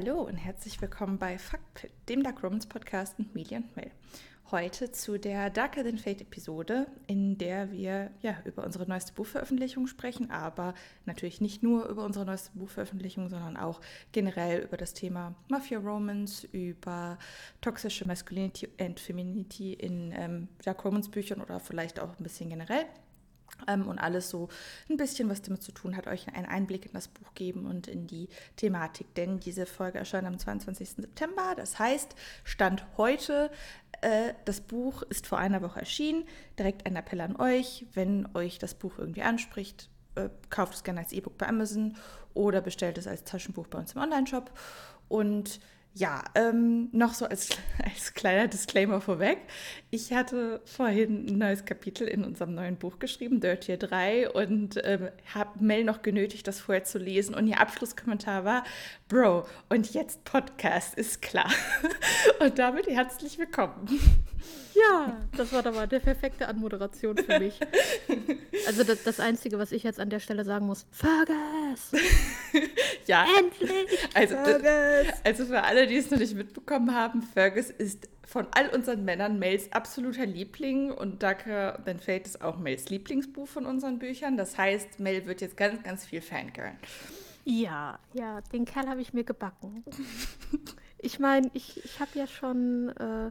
Hallo und herzlich willkommen bei Fuckpit, dem Dark Romans Podcast mit Mili und Mel. Heute zu der Darker Than Fate Episode, in der wir ja über unsere neueste Buchveröffentlichung sprechen, aber natürlich nicht nur über unsere neueste Buchveröffentlichung, sondern auch generell über das Thema Mafia Romans, über toxische Masculinity and Femininity in ähm, Dark Romans Büchern oder vielleicht auch ein bisschen generell. Ähm, und alles so ein bisschen, was damit zu tun hat, euch einen Einblick in das Buch geben und in die Thematik. Denn diese Folge erscheint am 22. September. Das heißt, Stand heute, äh, das Buch ist vor einer Woche erschienen. Direkt ein Appell an euch, wenn euch das Buch irgendwie anspricht, äh, kauft es gerne als E-Book bei Amazon oder bestellt es als Taschenbuch bei uns im Online-Shop. Und ja, ähm, noch so als, als kleiner Disclaimer vorweg. Ich hatte vorhin ein neues Kapitel in unserem neuen Buch geschrieben, Dirty 3, und ähm, habe Mel noch genötigt, das vorher zu lesen. Und ihr Abschlusskommentar war, Bro, und jetzt Podcast, ist klar. und damit herzlich willkommen. Ja, das war mal der perfekte Anmoderation für mich. Also das, das Einzige, was ich jetzt an der Stelle sagen muss, Fergus! ja. Endlich! Also, Fergus! also für alle, die es noch nicht mitbekommen haben, Fergus ist von all unseren Männern Mels absoluter Liebling und Darker Than Fate ist auch Mels Lieblingsbuch von unseren Büchern. Das heißt, Mel wird jetzt ganz, ganz viel Fangirl. Ja, ja, den Kerl habe ich mir gebacken. ich meine, ich, ich habe ja schon äh,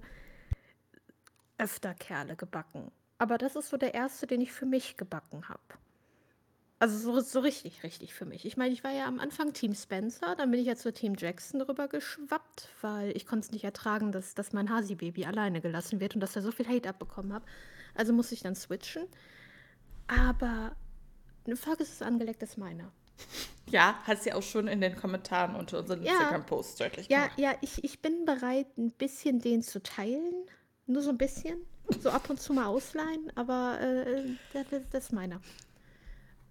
öfter Kerle gebacken. Aber das ist so der erste, den ich für mich gebacken habe. Also so, so richtig, richtig für mich. Ich meine, ich war ja am Anfang Team Spencer, dann bin ich ja zur Team Jackson rüber geschwappt, weil ich konnte es nicht ertragen, dass, dass mein Hasi-Baby alleine gelassen wird und dass er so viel Hate abbekommen hat. Also musste ich dann switchen. Aber eine Fergus ist angelegt, ist meiner. Ja, hat sie auch schon in den Kommentaren unter unseren ja, Instagram-Posts deutlich gemacht. Ja, ja, ich, ich bin bereit, ein bisschen den zu teilen. Nur so ein bisschen. So ab und zu mal ausleihen, aber äh, das, das ist meiner.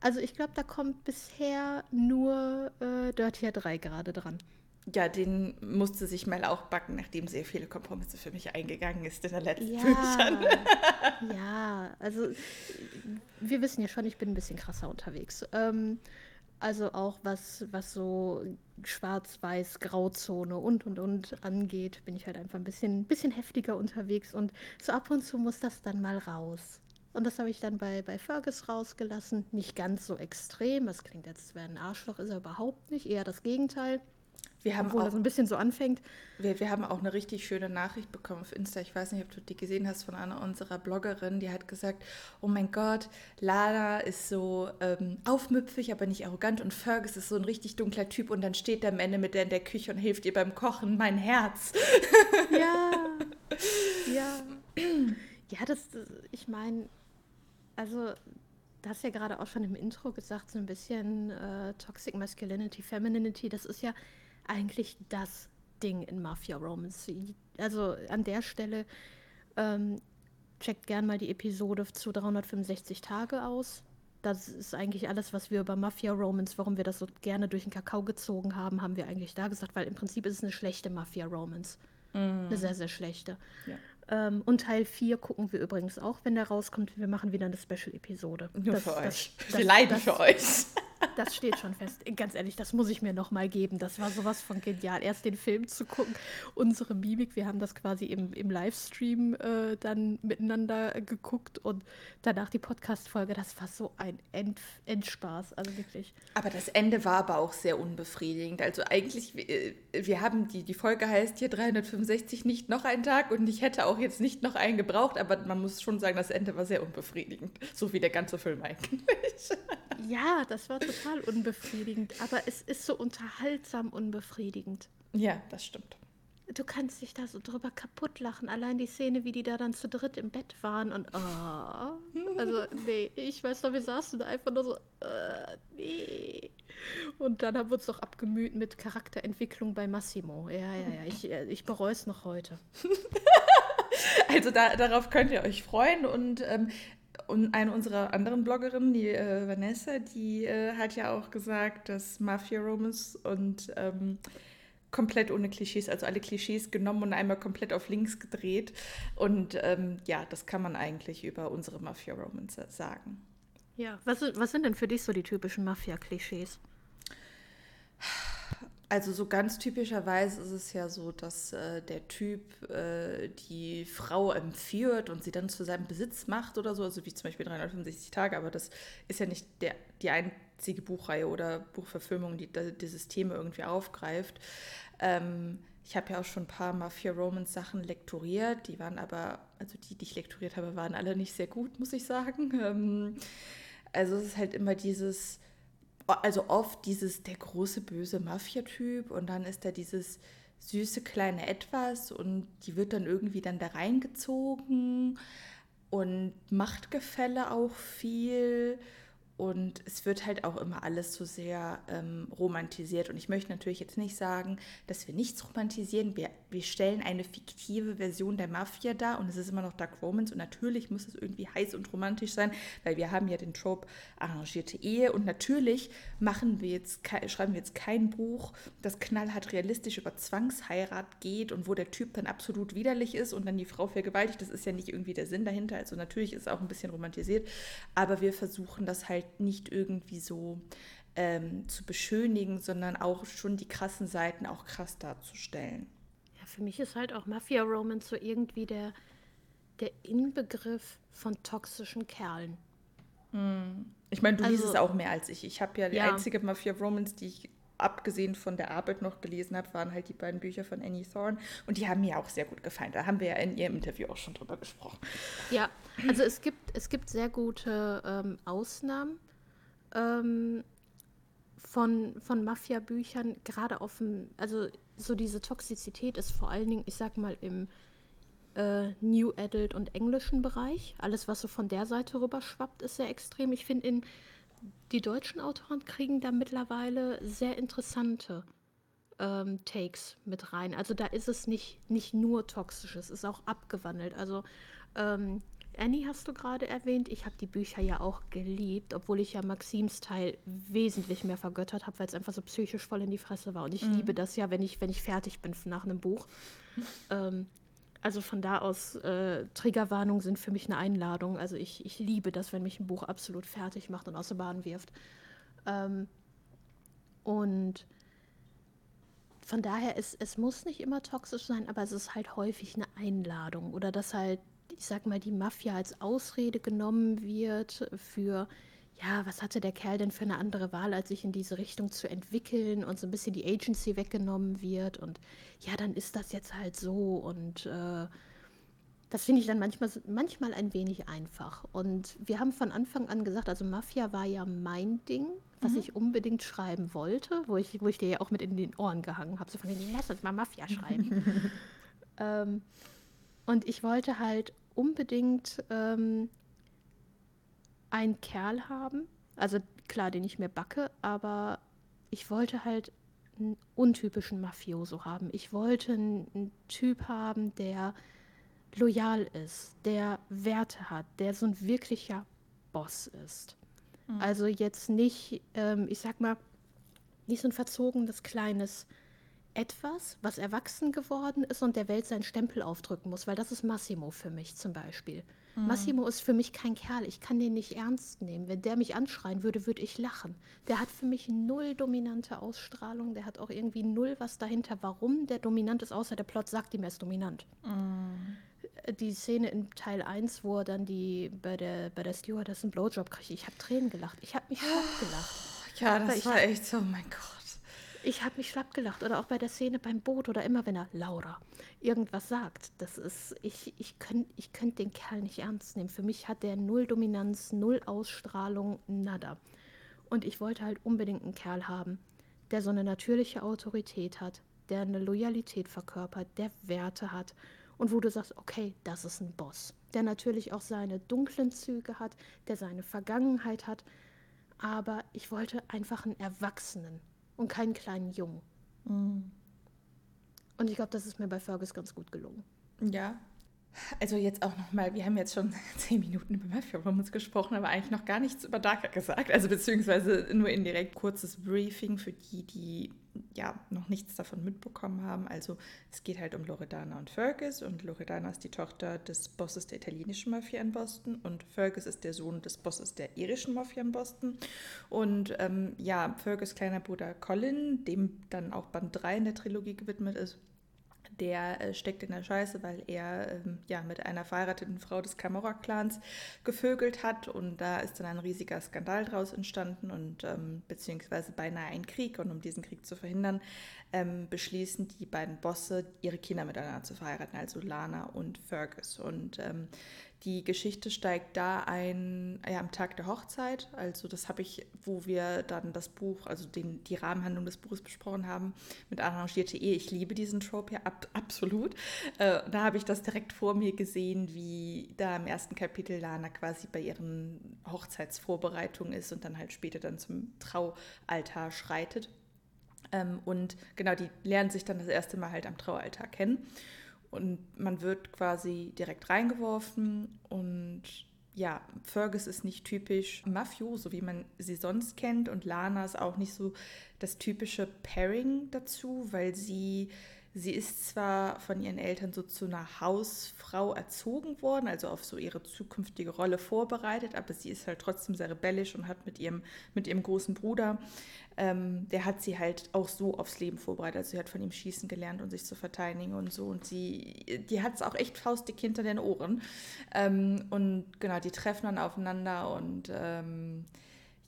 Also ich glaube, da kommt bisher nur äh, Dirtier 3 gerade dran. Ja, den musste sich Mel auch backen, nachdem sehr viele Kompromisse für mich eingegangen ist in der letzten ja, Büchern. ja, also wir wissen ja schon, ich bin ein bisschen krasser unterwegs. Ähm, also auch was, was so Schwarz-Weiß, Grauzone und und und angeht, bin ich halt einfach ein bisschen, bisschen heftiger unterwegs und so ab und zu muss das dann mal raus. Und das habe ich dann bei, bei Fergus rausgelassen. Nicht ganz so extrem. Das klingt jetzt, wäre ein Arschloch, ist er überhaupt nicht. Eher das Gegenteil. Wir haben Obwohl auch, das ein bisschen so anfängt. Wir, wir haben auch eine richtig schöne Nachricht bekommen auf Insta. Ich weiß nicht, ob du die gesehen hast von einer unserer Bloggerinnen. Die hat gesagt: Oh mein Gott, Lana ist so ähm, aufmüpfig, aber nicht arrogant. Und Fergus ist so ein richtig dunkler Typ. Und dann steht der am Ende mit der in der Küche und hilft ihr beim Kochen. Mein Herz. Ja. ja. Ja, das, ich meine, also, du hast ja gerade auch schon im Intro gesagt, so ein bisschen äh, Toxic Masculinity, Femininity, das ist ja eigentlich das Ding in Mafia Romance. Also an der Stelle ähm, checkt gern mal die Episode zu 365 Tage aus. Das ist eigentlich alles, was wir über Mafia Romance, warum wir das so gerne durch den Kakao gezogen haben, haben wir eigentlich da gesagt, weil im Prinzip ist es eine schlechte Mafia Romance. Mm. Eine sehr, sehr schlechte. Ja. Ähm, und Teil 4 gucken wir übrigens auch, wenn der rauskommt. Wir machen wieder eine Special-Episode. Nur das, für euch. Das, wir leiden das, für euch. Das steht schon fest. Ganz ehrlich, das muss ich mir noch mal geben. Das war sowas von genial. Erst den Film zu gucken, unsere Mimik. Wir haben das quasi im, im Livestream äh, dann miteinander geguckt und danach die Podcast-Folge. Das war so ein End, Endspaß. Also wirklich. Aber das Ende war aber auch sehr unbefriedigend. Also eigentlich, wir, wir haben die, die Folge heißt hier 365 nicht noch ein Tag und ich hätte auch jetzt nicht noch einen gebraucht, aber man muss schon sagen, das Ende war sehr unbefriedigend. So wie der ganze Film eigentlich. Ja, das war total unbefriedigend, aber es ist so unterhaltsam unbefriedigend. Ja, das stimmt. Du kannst dich da so drüber kaputt lachen. Allein die Szene, wie die da dann zu dritt im Bett waren und oh. Also, nee, ich weiß noch, wir saßen da einfach nur so, uh, nee. Und dann haben wir uns doch abgemüht mit Charakterentwicklung bei Massimo. Ja, ja, ja, ich, äh, ich bereue es noch heute. Also da, darauf könnt ihr euch freuen und ähm, und eine unserer anderen Bloggerinnen, die äh, Vanessa, die äh, hat ja auch gesagt, dass Mafia Romans und ähm, komplett ohne Klischees, also alle Klischees genommen und einmal komplett auf links gedreht. Und ähm, ja, das kann man eigentlich über unsere Mafia Romans sagen. Ja, was, was sind denn für dich so die typischen Mafia-Klischees? Also so ganz typischerweise ist es ja so, dass äh, der Typ äh, die Frau entführt und sie dann zu seinem Besitz macht oder so, also wie zum Beispiel 365 Tage, aber das ist ja nicht der, die einzige Buchreihe oder Buchverfilmung, die, die dieses Thema irgendwie aufgreift. Ähm, ich habe ja auch schon ein paar Mafia-Romance-Sachen lektoriert, die waren aber, also die, die ich lektoriert habe, waren alle nicht sehr gut, muss ich sagen. Ähm, also es ist halt immer dieses also oft dieses der große böse Mafia-Typ und dann ist da dieses süße kleine Etwas und die wird dann irgendwie dann da reingezogen und Machtgefälle auch viel und es wird halt auch immer alles so sehr ähm, romantisiert. Und ich möchte natürlich jetzt nicht sagen, dass wir nichts romantisieren. Wir, wir stellen eine fiktive Version der Mafia dar und es ist immer noch Dark Romance. Und natürlich muss es irgendwie heiß und romantisch sein, weil wir haben ja den Trope arrangierte Ehe. Und natürlich machen wir jetzt, schreiben wir jetzt kein Buch, das knallhart realistisch über Zwangsheirat geht und wo der Typ dann absolut widerlich ist und dann die Frau vergewaltigt. Das ist ja nicht irgendwie der Sinn dahinter. Also natürlich ist es auch ein bisschen romantisiert. Aber wir versuchen das halt nicht irgendwie so ähm, zu beschönigen, sondern auch schon die krassen Seiten auch krass darzustellen. Für mich ist halt auch Mafia Romance so irgendwie der, der Inbegriff von toxischen Kerlen. Hm. Ich meine, du also, liest es auch mehr als ich. Ich habe ja die ja. einzige Mafia Romance, die ich abgesehen von der Arbeit noch gelesen habe, waren halt die beiden Bücher von Annie Thorne und die haben mir auch sehr gut gefallen. Da haben wir ja in ihrem Interview auch schon drüber gesprochen. Ja, also es gibt, es gibt sehr gute ähm, Ausnahmen ähm, von, von Mafia-Büchern, gerade auf dem, also so diese Toxizität ist vor allen Dingen, ich sag mal, im äh, New Adult und englischen Bereich. Alles, was so von der Seite rüber schwappt, ist sehr extrem. Ich finde, in die deutschen Autoren kriegen da mittlerweile sehr interessante ähm, Takes mit rein. Also da ist es nicht, nicht nur toxisch, es ist auch abgewandelt. Also ähm, Annie hast du gerade erwähnt. Ich habe die Bücher ja auch geliebt, obwohl ich ja Maxims Teil wesentlich mehr vergöttert habe, weil es einfach so psychisch voll in die Fresse war. Und ich mhm. liebe das ja, wenn ich, wenn ich fertig bin nach einem Buch. ähm, also von da aus, äh, Triggerwarnungen sind für mich eine Einladung. Also ich, ich liebe das, wenn mich ein Buch absolut fertig macht und aus der Bahn wirft. Ähm, und von daher, es, es muss nicht immer toxisch sein, aber es ist halt häufig eine Einladung oder dass halt ich sag mal, die Mafia als Ausrede genommen wird für, ja, was hatte der Kerl denn für eine andere Wahl, als sich in diese Richtung zu entwickeln und so ein bisschen die Agency weggenommen wird und ja, dann ist das jetzt halt so und äh, das finde ich dann manchmal, manchmal ein wenig einfach. Und wir haben von Anfang an gesagt, also Mafia war ja mein Ding, was mhm. ich unbedingt schreiben wollte, wo ich, wo ich dir ja auch mit in den Ohren gehangen habe, so von denen, lass uns mal Mafia schreiben. ähm, und ich wollte halt unbedingt ähm, einen Kerl haben. Also klar, den ich mir backe, aber ich wollte halt einen untypischen Mafioso haben. Ich wollte einen, einen Typ haben, der loyal ist, der Werte hat, der so ein wirklicher Boss ist. Mhm. Also jetzt nicht, ähm, ich sag mal, nicht so ein verzogenes kleines etwas, was erwachsen geworden ist und der Welt seinen Stempel aufdrücken muss, weil das ist Massimo für mich zum Beispiel. Mhm. Massimo ist für mich kein Kerl, ich kann den nicht ernst nehmen. Wenn der mich anschreien würde, würde ich lachen. Der hat für mich null dominante Ausstrahlung, der hat auch irgendwie null was dahinter, warum der dominant ist, außer der Plot sagt ihm, er ist dominant. Mhm die Szene in Teil 1, wo er dann die bei der, bei der Stewardess einen Blowjob kriegt. Ich habe Tränen gelacht. Ich habe mich gelacht. Ja, das war echt so, mein Gott. Ich habe mich schlapp gelacht. Oder auch bei der Szene beim Boot oder immer, wenn er Laura irgendwas sagt. Das ist, ich, ich könnte ich könnt den Kerl nicht ernst nehmen. Für mich hat der null Dominanz, null Ausstrahlung, nada. Und ich wollte halt unbedingt einen Kerl haben, der so eine natürliche Autorität hat, der eine Loyalität verkörpert, der Werte hat und wo du sagst, okay, das ist ein Boss, der natürlich auch seine dunklen Züge hat, der seine Vergangenheit hat, aber ich wollte einfach einen Erwachsenen, und keinen kleinen Jungen. Mhm. Und ich glaube, das ist mir bei Fergus ganz gut gelungen. Ja. Also jetzt auch nochmal, wir haben jetzt schon zehn Minuten über Mafia Romans gesprochen, aber eigentlich noch gar nichts über Darker gesagt. Also beziehungsweise nur indirekt kurzes Briefing für die, die ja noch nichts davon mitbekommen haben. Also es geht halt um Loredana und Fergus und Loredana ist die Tochter des Bosses der italienischen Mafia in Boston und Fergus ist der Sohn des Bosses der irischen Mafia in Boston. Und ähm, ja, Fergus kleiner Bruder Colin, dem dann auch Band 3 in der Trilogie gewidmet ist, der äh, steckt in der Scheiße, weil er ähm, ja mit einer verheirateten Frau des Camorra-Clans gevögelt hat und da ist dann ein riesiger Skandal draus entstanden und ähm, beziehungsweise beinahe ein Krieg und um diesen Krieg zu verhindern, ähm, beschließen die beiden Bosse, ihre Kinder miteinander zu verheiraten, also Lana und Fergus. Und ähm, die Geschichte steigt da ein ja, am Tag der Hochzeit. Also das habe ich, wo wir dann das Buch, also den, die Rahmenhandlung des Buches besprochen haben, mit arrangierte Ehe. Ich liebe diesen Trope ja ab, absolut. Äh, da habe ich das direkt vor mir gesehen, wie da im ersten Kapitel Lana quasi bei ihren Hochzeitsvorbereitungen ist und dann halt später dann zum Traualtar schreitet. Ähm, und genau, die lernen sich dann das erste Mal halt am Traualtar kennen. Und man wird quasi direkt reingeworfen. Und ja, Fergus ist nicht typisch Mafioso, wie man sie sonst kennt. Und Lana ist auch nicht so das typische Pairing dazu, weil sie Sie ist zwar von ihren Eltern so zu einer Hausfrau erzogen worden, also auf so ihre zukünftige Rolle vorbereitet, aber sie ist halt trotzdem sehr rebellisch und hat mit ihrem, mit ihrem großen Bruder, ähm, der hat sie halt auch so aufs Leben vorbereitet. Also sie hat von ihm schießen gelernt und sich zu verteidigen und so. Und sie, die hat es auch echt faustdick hinter den Ohren. Ähm, und genau, die treffen dann aufeinander und ähm,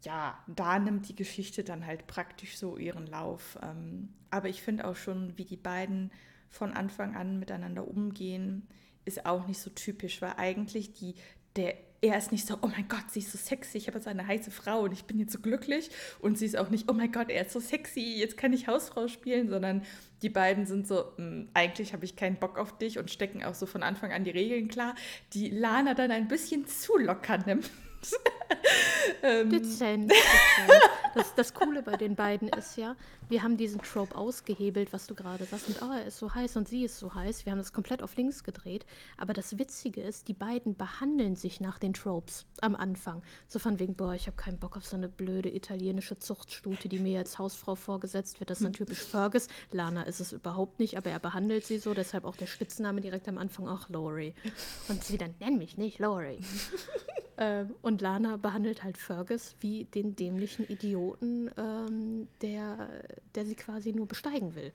ja, da nimmt die Geschichte dann halt praktisch so ihren Lauf. Ähm, aber ich finde auch schon, wie die beiden von Anfang an miteinander umgehen, ist auch nicht so typisch, weil eigentlich die, der, er ist nicht so, oh mein Gott, sie ist so sexy, ich habe jetzt eine heiße Frau und ich bin jetzt so glücklich. Und sie ist auch nicht, oh mein Gott, er ist so sexy, jetzt kann ich Hausfrau spielen, sondern die beiden sind so, hm, eigentlich habe ich keinen Bock auf dich und stecken auch so von Anfang an die Regeln klar, die Lana dann ein bisschen zu locker nimmt. ähm. Dezent. Das, das Coole bei den beiden ist ja, wir haben diesen Trope ausgehebelt, was du gerade sagst, mit, oh, er ist so heiß und sie ist so heiß. Wir haben das komplett auf links gedreht. Aber das Witzige ist, die beiden behandeln sich nach den Tropes am Anfang. So von wegen, boah, ich habe keinen Bock auf so eine blöde italienische Zuchtstute, die mir als Hausfrau vorgesetzt wird. Das ist dann typisch Fergus. Lana ist es überhaupt nicht, aber er behandelt sie so. Deshalb auch der Spitzname direkt am Anfang, auch Laurie. Und sie dann, nenn mich nicht Laurie. ähm, und Lana behandelt halt Fergus wie den dämlichen Idioten, ähm, der der sie quasi nur besteigen will.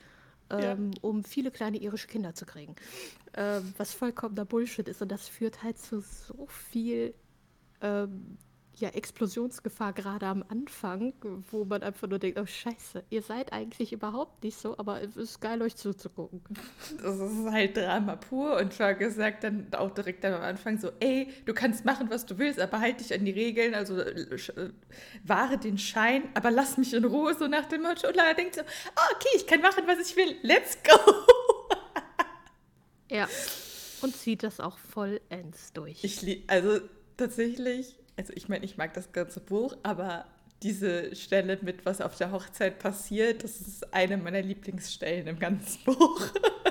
Ähm, ja. um viele kleine irische Kinder zu kriegen. Ähm, was vollkommener Bullshit ist. Und das führt halt zu so viel ähm, ja, Explosionsgefahr gerade am Anfang, wo man einfach nur denkt, oh scheiße, ihr seid eigentlich überhaupt nicht so, aber es ist geil, euch zuzugucken. Das ist halt Drama pur und Fergus sagt dann auch direkt am Anfang so, ey, du kannst machen, was du willst, aber halt dich an die Regeln, also äh, äh wahre den Schein, aber lass mich in Ruhe, so nach dem Motto. Und Lara denkt so, oh, okay, ich kann machen, was ich will, let's go. ja, und zieht das auch vollends durch. Ich also tatsächlich also ich meine, ich mag das ganze Buch, aber diese Stelle mit, was auf der Hochzeit passiert, das ist eine meiner Lieblingsstellen im ganzen Buch.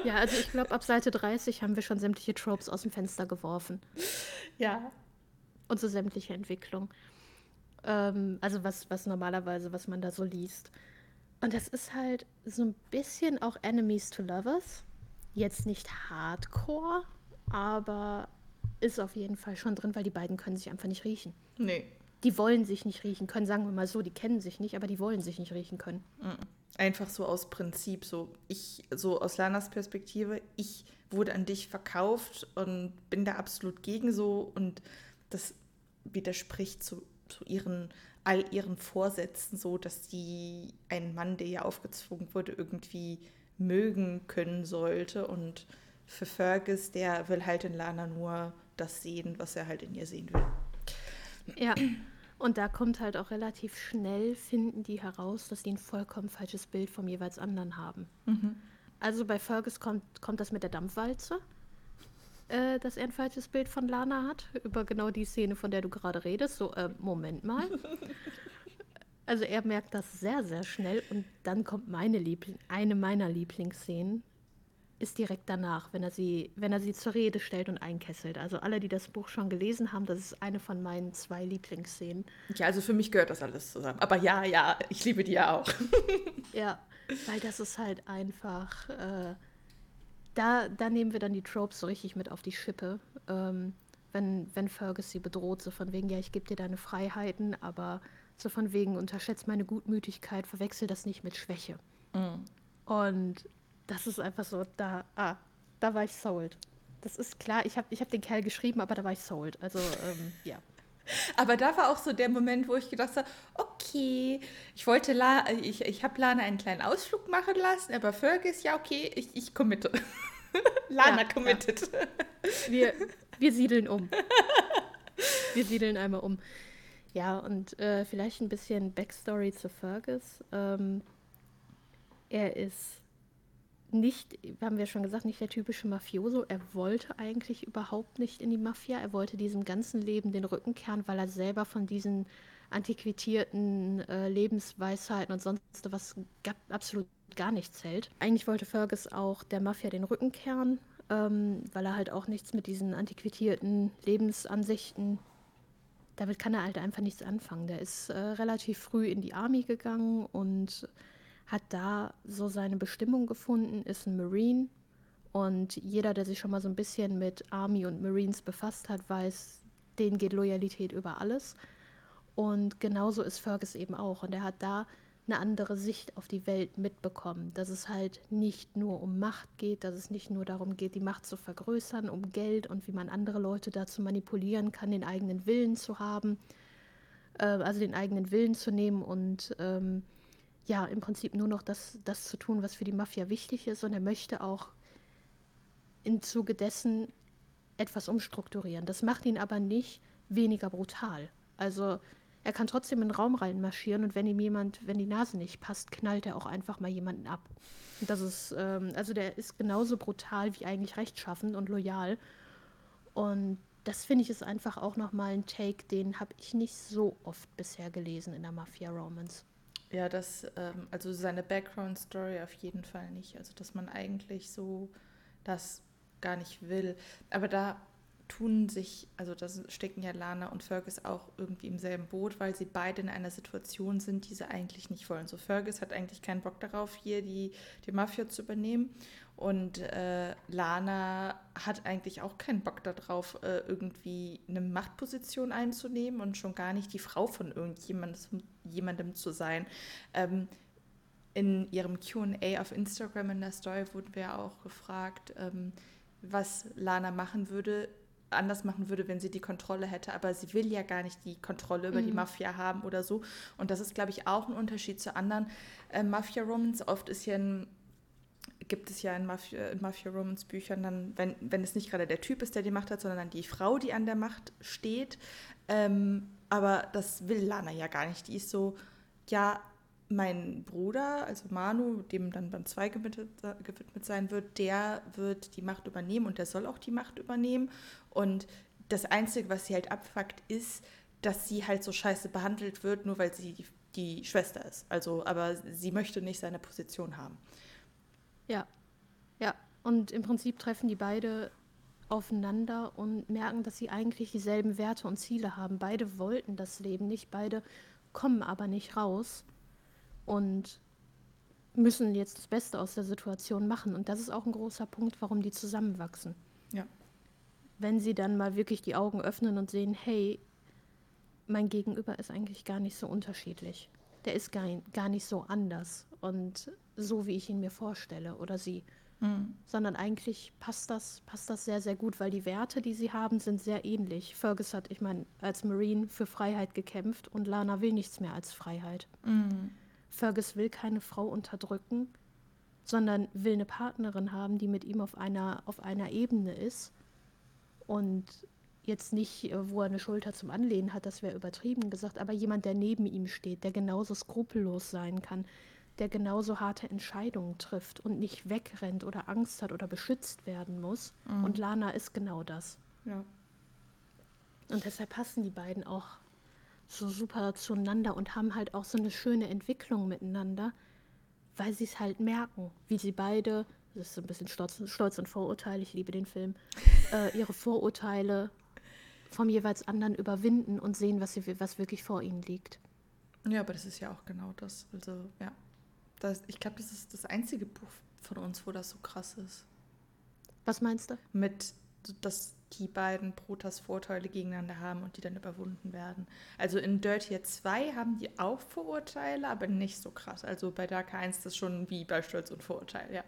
Ja, also ich glaube, ab Seite 30 haben wir schon sämtliche Tropes aus dem Fenster geworfen. Ja. Und so sämtliche Entwicklung. Ähm, also was, was normalerweise, was man da so liest. Und das ist halt so ein bisschen auch Enemies to Lovers. Jetzt nicht hardcore, aber ist auf jeden Fall schon drin, weil die beiden können sich einfach nicht riechen. Nee. Die wollen sich nicht riechen können, sagen wir mal so, die kennen sich nicht, aber die wollen sich nicht riechen können. Einfach so aus Prinzip, so ich, so aus Lanas Perspektive, ich wurde an dich verkauft und bin da absolut gegen so und das widerspricht zu, zu ihren all ihren Vorsätzen so, dass sie einen Mann, der ihr aufgezwungen wurde, irgendwie mögen können sollte und für Fergus, der will halt in Lana nur das sehen, was er halt in ihr sehen will. Ja. Und da kommt halt auch relativ schnell, finden die heraus, dass die ein vollkommen falsches Bild vom jeweils anderen haben. Mhm. Also bei Fergus kommt, kommt das mit der Dampfwalze, äh, dass er ein falsches Bild von Lana hat, über genau die Szene, von der du gerade redest. So, äh, Moment mal. also er merkt das sehr, sehr schnell und dann kommt meine Liebling, eine meiner Lieblingsszenen, ist direkt danach, wenn er sie, wenn er sie zur Rede stellt und einkesselt. Also alle, die das Buch schon gelesen haben, das ist eine von meinen zwei Lieblingsszenen. Ja, also für mich gehört das alles zusammen. Aber ja, ja, ich liebe die ja auch. ja. Weil das ist halt einfach, äh, da, da nehmen wir dann die Tropes so richtig mit auf die Schippe. Ähm, wenn, wenn Fergus sie bedroht, so von wegen, ja, ich gebe dir deine Freiheiten, aber so von wegen, unterschätzt meine Gutmütigkeit, verwechsel das nicht mit Schwäche. Mhm. Und das ist einfach so, da, ah, da war ich sold. Das ist klar, ich habe ich hab den Kerl geschrieben, aber da war ich sold. Also, ähm, ja. Aber da war auch so der Moment, wo ich gedacht habe, okay, ich wollte La ich, ich habe Lana einen kleinen Ausflug machen lassen, aber Fergus, ja, okay, ich, ich committe. Lana ja, committed. Ja. Wir, wir siedeln um. Wir siedeln einmal um. Ja, und äh, vielleicht ein bisschen Backstory zu Fergus. Ähm, er ist nicht, haben wir schon gesagt, nicht der typische Mafioso. Er wollte eigentlich überhaupt nicht in die Mafia. Er wollte diesem ganzen Leben den Rücken kehren, weil er selber von diesen antiquitierten äh, Lebensweisheiten und sonst was absolut gar nichts hält. Eigentlich wollte Fergus auch der Mafia den Rücken kehren, ähm, weil er halt auch nichts mit diesen antiquitierten Lebensansichten, damit kann er halt einfach nichts anfangen. Der ist äh, relativ früh in die Army gegangen und hat da so seine Bestimmung gefunden, ist ein Marine. Und jeder, der sich schon mal so ein bisschen mit Army und Marines befasst hat, weiß, denen geht Loyalität über alles. Und genauso ist Fergus eben auch. Und er hat da eine andere Sicht auf die Welt mitbekommen. Dass es halt nicht nur um Macht geht, dass es nicht nur darum geht, die Macht zu vergrößern, um Geld und wie man andere Leute dazu manipulieren kann, den eigenen Willen zu haben. Äh, also den eigenen Willen zu nehmen und ähm, ja, im Prinzip nur noch das, das zu tun, was für die Mafia wichtig ist. Und er möchte auch im Zuge dessen etwas umstrukturieren. Das macht ihn aber nicht weniger brutal. Also er kann trotzdem in den Raum reinmarschieren und wenn ihm jemand, wenn die Nase nicht passt, knallt er auch einfach mal jemanden ab. Und das ist, ähm, also der ist genauso brutal wie eigentlich rechtschaffend und loyal. Und das finde ich ist einfach auch nochmal ein Take, den habe ich nicht so oft bisher gelesen in der Mafia-Romance. Ja, das, ähm, also seine Background-Story auf jeden Fall nicht. Also, dass man eigentlich so das gar nicht will. Aber da tun sich, also das stecken ja Lana und Fergus auch irgendwie im selben Boot, weil sie beide in einer Situation sind, die sie eigentlich nicht wollen. So Fergus hat eigentlich keinen Bock darauf, hier die, die Mafia zu übernehmen. Und äh, Lana hat eigentlich auch keinen Bock darauf, äh, irgendwie eine Machtposition einzunehmen und schon gar nicht die Frau von irgendjemandem zu sein. Ähm, in ihrem QA auf Instagram in der Story wurden wir auch gefragt, ähm, was Lana machen würde, anders machen würde, wenn sie die Kontrolle hätte. Aber sie will ja gar nicht die Kontrolle über mhm. die Mafia haben oder so. Und das ist, glaube ich, auch ein Unterschied zu anderen äh, Mafia-Romans. Oft ist ja ein gibt es ja in Mafia, Mafia Romans Büchern dann, wenn, wenn es nicht gerade der Typ ist, der die Macht hat, sondern dann die Frau, die an der Macht steht. Ähm, aber das will Lana ja gar nicht. Die ist so, ja, mein Bruder, also Manu, dem dann Band 2 gewidmet, gewidmet sein wird, der wird die Macht übernehmen und der soll auch die Macht übernehmen. Und das Einzige, was sie halt abfuckt, ist, dass sie halt so scheiße behandelt wird, nur weil sie die, die Schwester ist. Also, aber sie möchte nicht seine Position haben. Ja, ja. Und im Prinzip treffen die beide aufeinander und merken, dass sie eigentlich dieselben Werte und Ziele haben. Beide wollten das Leben nicht, beide kommen aber nicht raus und müssen jetzt das Beste aus der Situation machen. Und das ist auch ein großer Punkt, warum die zusammenwachsen. Ja. Wenn sie dann mal wirklich die Augen öffnen und sehen, hey, mein Gegenüber ist eigentlich gar nicht so unterschiedlich. Der ist gar, gar nicht so anders und so, wie ich ihn mir vorstelle oder sie. Mhm. Sondern eigentlich passt das, passt das sehr, sehr gut, weil die Werte, die sie haben, sind sehr ähnlich. Fergus hat, ich meine, als Marine für Freiheit gekämpft und Lana will nichts mehr als Freiheit. Mhm. Fergus will keine Frau unterdrücken, sondern will eine Partnerin haben, die mit ihm auf einer, auf einer Ebene ist und jetzt nicht, äh, wo er eine Schulter zum Anlehnen hat, das wäre übertrieben gesagt, aber jemand, der neben ihm steht, der genauso skrupellos sein kann, der genauso harte Entscheidungen trifft und nicht wegrennt oder Angst hat oder beschützt werden muss. Mhm. Und Lana ist genau das. Ja. Und deshalb passen die beiden auch so super zueinander und haben halt auch so eine schöne Entwicklung miteinander, weil sie es halt merken, wie sie beide, das ist so ein bisschen Stolz, Stolz und Vorurteil, ich liebe den Film, äh, ihre Vorurteile vom jeweils anderen überwinden und sehen, was, sie, was wirklich vor ihnen liegt. Ja, aber das ist ja auch genau das. Also, ja Das, ich glaube, das ist das einzige Buch von uns, wo das so krass ist. Was meinst du? Mit, dass die beiden Protas Vorteile gegeneinander haben und die dann überwunden werden. Also in Dirtier 2 haben die auch Vorurteile, aber nicht so krass. Also bei Dark 1 ist das schon wie bei Stolz und Vorurteil, ja.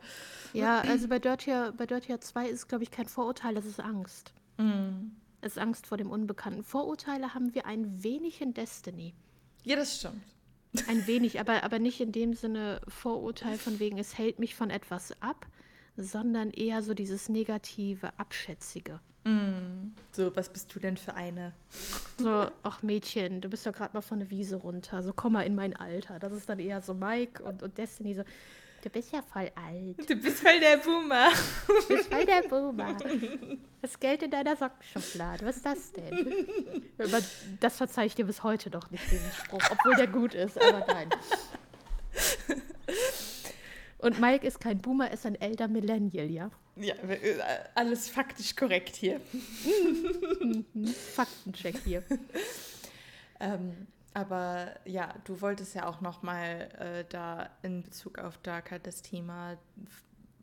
Ja, also bei Dirtier, bei Dirtier 2 ist, glaube ich, kein Vorurteil, das ist Angst. Mm. Ist Angst vor dem Unbekannten. Vorurteile haben wir ein wenig in Destiny. Ja, das stimmt. Ein wenig, aber, aber nicht in dem Sinne Vorurteil von wegen, es hält mich von etwas ab, sondern eher so dieses negative, abschätzige. Mm. So, was bist du denn für eine? So, ach Mädchen, du bist doch gerade mal von der Wiese runter, so komm mal in mein Alter. Das ist dann eher so Mike und, und Destiny so, du bist ja voll alt. Du bist voll der Boomer. Du bist voll der Boomer. Das Geld in deiner Sockenschublade, was ist das denn? Aber das verzeih ich dir bis heute doch nicht, diesen Spruch, obwohl der gut ist, aber nein. Und Mike ist kein Boomer, er ist ein älter Millennial, ja? Ja, äh, alles faktisch korrekt hier. Faktencheck hier. Ähm, aber ja, du wolltest ja auch noch mal äh, da in Bezug auf Darker das Thema